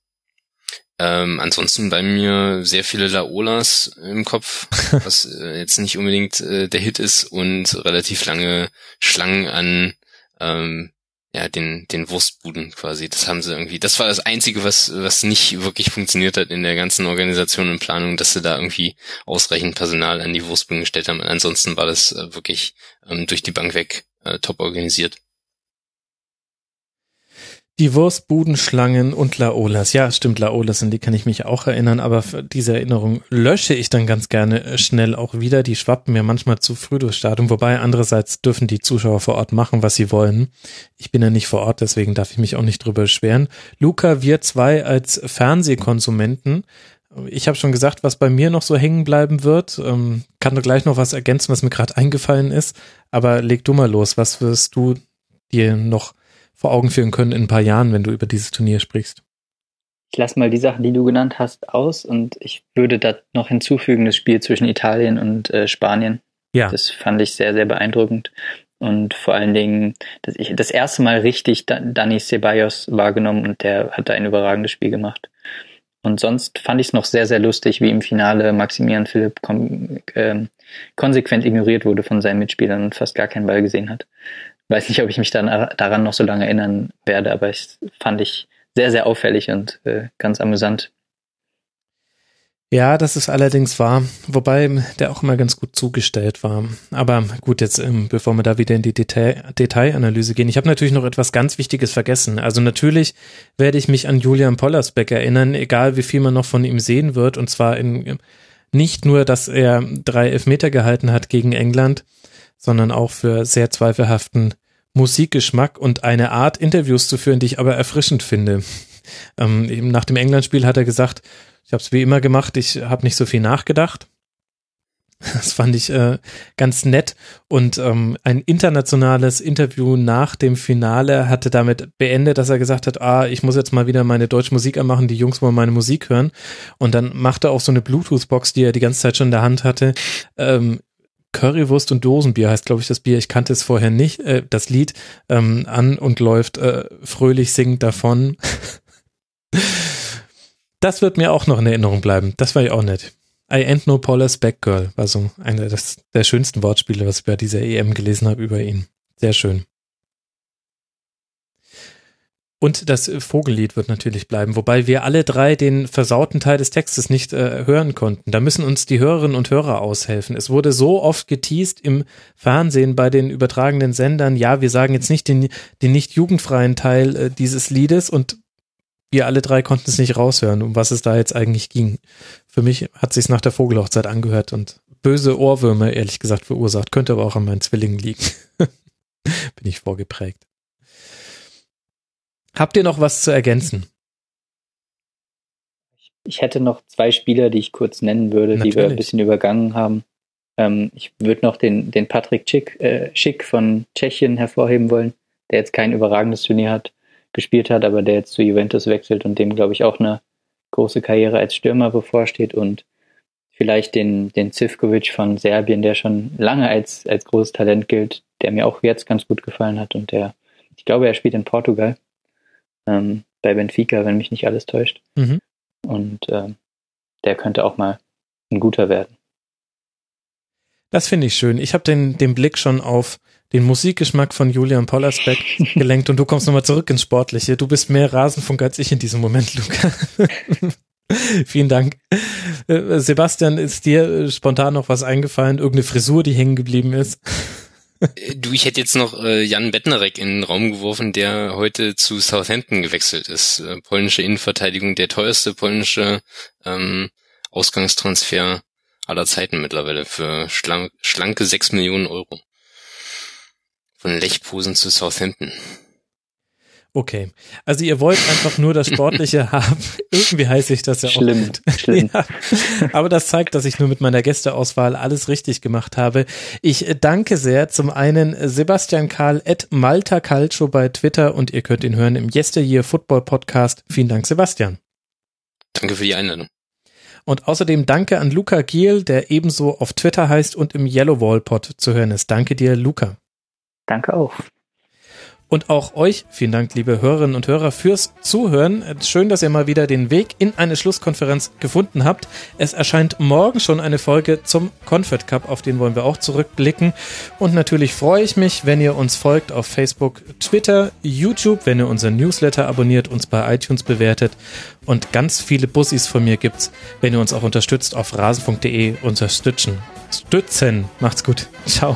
Ähm, ansonsten bei mir sehr viele Laolas im Kopf, (laughs) was äh, jetzt nicht unbedingt äh, der Hit ist und relativ lange Schlangen an ähm, ja den den Wurstbuden quasi. Das haben sie irgendwie. Das war das einzige, was was nicht wirklich funktioniert hat in der ganzen Organisation und Planung, dass sie da irgendwie ausreichend Personal an die Wurstbuden gestellt haben. Und ansonsten war das äh, wirklich ähm, durch die Bank weg äh, top organisiert. Die Wurstbudenschlangen und Laolas. Ja, stimmt, Laolas, an die kann ich mich auch erinnern, aber diese Erinnerung lösche ich dann ganz gerne äh, schnell auch wieder. Die schwappen mir manchmal zu früh durchs Stadion, wobei andererseits dürfen die Zuschauer vor Ort machen, was sie wollen. Ich bin ja nicht vor Ort, deswegen darf ich mich auch nicht drüber beschweren. Luca, wir zwei als Fernsehkonsumenten, ich habe schon gesagt, was bei mir noch so hängen bleiben wird. Ähm, kann du gleich noch was ergänzen, was mir gerade eingefallen ist. Aber leg du mal los. Was wirst du dir noch vor Augen führen können in ein paar Jahren, wenn du über dieses Turnier sprichst? Ich lasse mal die Sachen, die du genannt hast, aus und ich würde da noch hinzufügen, das Spiel zwischen Italien und äh, Spanien. Ja. Das fand ich sehr, sehr beeindruckend. Und vor allen Dingen, dass ich das erste Mal richtig Dani Ceballos wahrgenommen und der hat da ein überragendes Spiel gemacht. Und sonst fand ich es noch sehr, sehr lustig, wie im Finale Maximilian Philipp äh, konsequent ignoriert wurde von seinen Mitspielern und fast gar keinen Ball gesehen hat weiß nicht, ob ich mich dann daran noch so lange erinnern werde, aber ich fand ich sehr, sehr auffällig und äh, ganz amüsant. Ja, das ist allerdings wahr, wobei der auch immer ganz gut zugestellt war. Aber gut, jetzt ähm, bevor wir da wieder in die Detail Detailanalyse gehen, ich habe natürlich noch etwas ganz Wichtiges vergessen. Also natürlich werde ich mich an Julian Pollersbeck erinnern, egal wie viel man noch von ihm sehen wird, und zwar in nicht nur, dass er drei Elfmeter gehalten hat gegen England, sondern auch für sehr zweifelhaften Musikgeschmack und eine Art, Interviews zu führen, die ich aber erfrischend finde. (laughs) Ähm, eben nach dem England-Spiel hat er gesagt, ich habe es wie immer gemacht, ich habe nicht so viel nachgedacht. (laughs) Das fand ich äh, ganz nett. Und ähm, ein internationales Interview nach dem Finale hatte damit beendet, dass er gesagt hat, ah, ich muss jetzt mal wieder meine deutsche Musik anmachen, die Jungs wollen meine Musik hören. Und dann machte er auch so eine Bluetooth-Box, die er die ganze Zeit schon in der Hand hatte, ähm, Currywurst und Dosenbier heißt, glaube ich, das Bier. Ich kannte es vorher nicht. Äh, das Lied ähm, an und läuft äh, fröhlich singend davon. (laughs) das wird mir auch noch in Erinnerung bleiben. Das war ja auch nett. I ain't no Paula's Back Girl war so einer der schönsten Wortspiele, was ich bei dieser EM gelesen habe über ihn. Sehr schön. Und das Vogellied wird natürlich bleiben, wobei wir alle drei den versauten Teil des Textes nicht äh, hören konnten. Da müssen uns die Hörerinnen und Hörer aushelfen. Es wurde so oft geteased im Fernsehen bei den übertragenen Sendern, ja, wir sagen jetzt nicht den, den nicht jugendfreien Teil äh, dieses Liedes und wir alle drei konnten es nicht raushören, um was es da jetzt eigentlich ging. Für mich hat sich's nach der Vogelhochzeit angehört und böse Ohrwürmer, ehrlich gesagt, verursacht. Könnte aber auch an meinen Zwillingen liegen. (laughs) Bin ich vorgeprägt. Habt ihr noch was zu ergänzen? Ich hätte noch zwei Spieler, die ich kurz nennen würde, Natürlich. die wir ein bisschen übergangen haben. Ähm, ich würde noch den, den Patrick Schick, äh, Schick von Tschechien hervorheben wollen, der jetzt kein überragendes Turnier hat, gespielt hat, aber der jetzt zu Juventus wechselt und dem, glaube ich, auch eine große Karriere als Stürmer bevorsteht und vielleicht den, den Zivkovic von Serbien, der schon lange als, als großes Talent gilt, der mir auch jetzt ganz gut gefallen hat und der, ich glaube, er spielt in Portugal ähm, bei Benfica, wenn mich nicht alles täuscht. Mhm. Und ähm, der könnte auch mal ein guter werden. Das finde ich schön. Ich habe den, den Blick schon auf den Musikgeschmack von Julian Pollersbeck (laughs) gelenkt und du kommst nochmal zurück ins Sportliche. Du bist mehr Rasenfunk als ich in diesem Moment, Luca. (laughs) Vielen Dank. Äh, Sebastian, ist dir äh, spontan noch was eingefallen? Irgendeine Frisur, die hängen geblieben ist? Du, ich hätte jetzt noch äh, Jan Bettnerek in den Raum geworfen, der heute zu Southampton gewechselt ist. Äh, polnische Innenverteidigung, der teuerste polnische ähm, Ausgangstransfer aller Zeiten mittlerweile für schlank, schlanke sechs Millionen Euro. Von Lechposen zu Southampton. Okay. Also ihr wollt einfach nur das Sportliche (laughs) haben. Irgendwie heiße ich das ja schlimm, auch. Schlimm. (laughs) Ja. Aber das zeigt, dass ich nur mit meiner Gästeauswahl alles richtig gemacht habe. Ich danke sehr zum einen Sebastian Karl at Malta Calcio bei Twitter und ihr könnt ihn hören im Yesteryear Football Podcast. Vielen Dank, Sebastian. Danke für die Einladung. Und außerdem danke an Luca Giel, der ebenso auf Twitter heißt und im Yellow Wall Pod zu hören ist. Danke dir, Luca. Danke auch. Und auch euch vielen Dank, liebe Hörerinnen und Hörer, fürs Zuhören. Schön, dass ihr mal wieder den Weg in eine Schlusskonferenz gefunden habt. Es erscheint morgen schon eine Folge zum Confed Cup, auf den wollen wir auch zurückblicken. Und natürlich freue ich mich, wenn ihr uns folgt auf Facebook, Twitter, YouTube, wenn ihr unseren Newsletter abonniert, uns bei iTunes bewertet. Und ganz viele Bussis von mir gibt's, wenn ihr uns auch unterstützt auf rasen.de unterstützen. Stützen. Macht's gut. Ciao.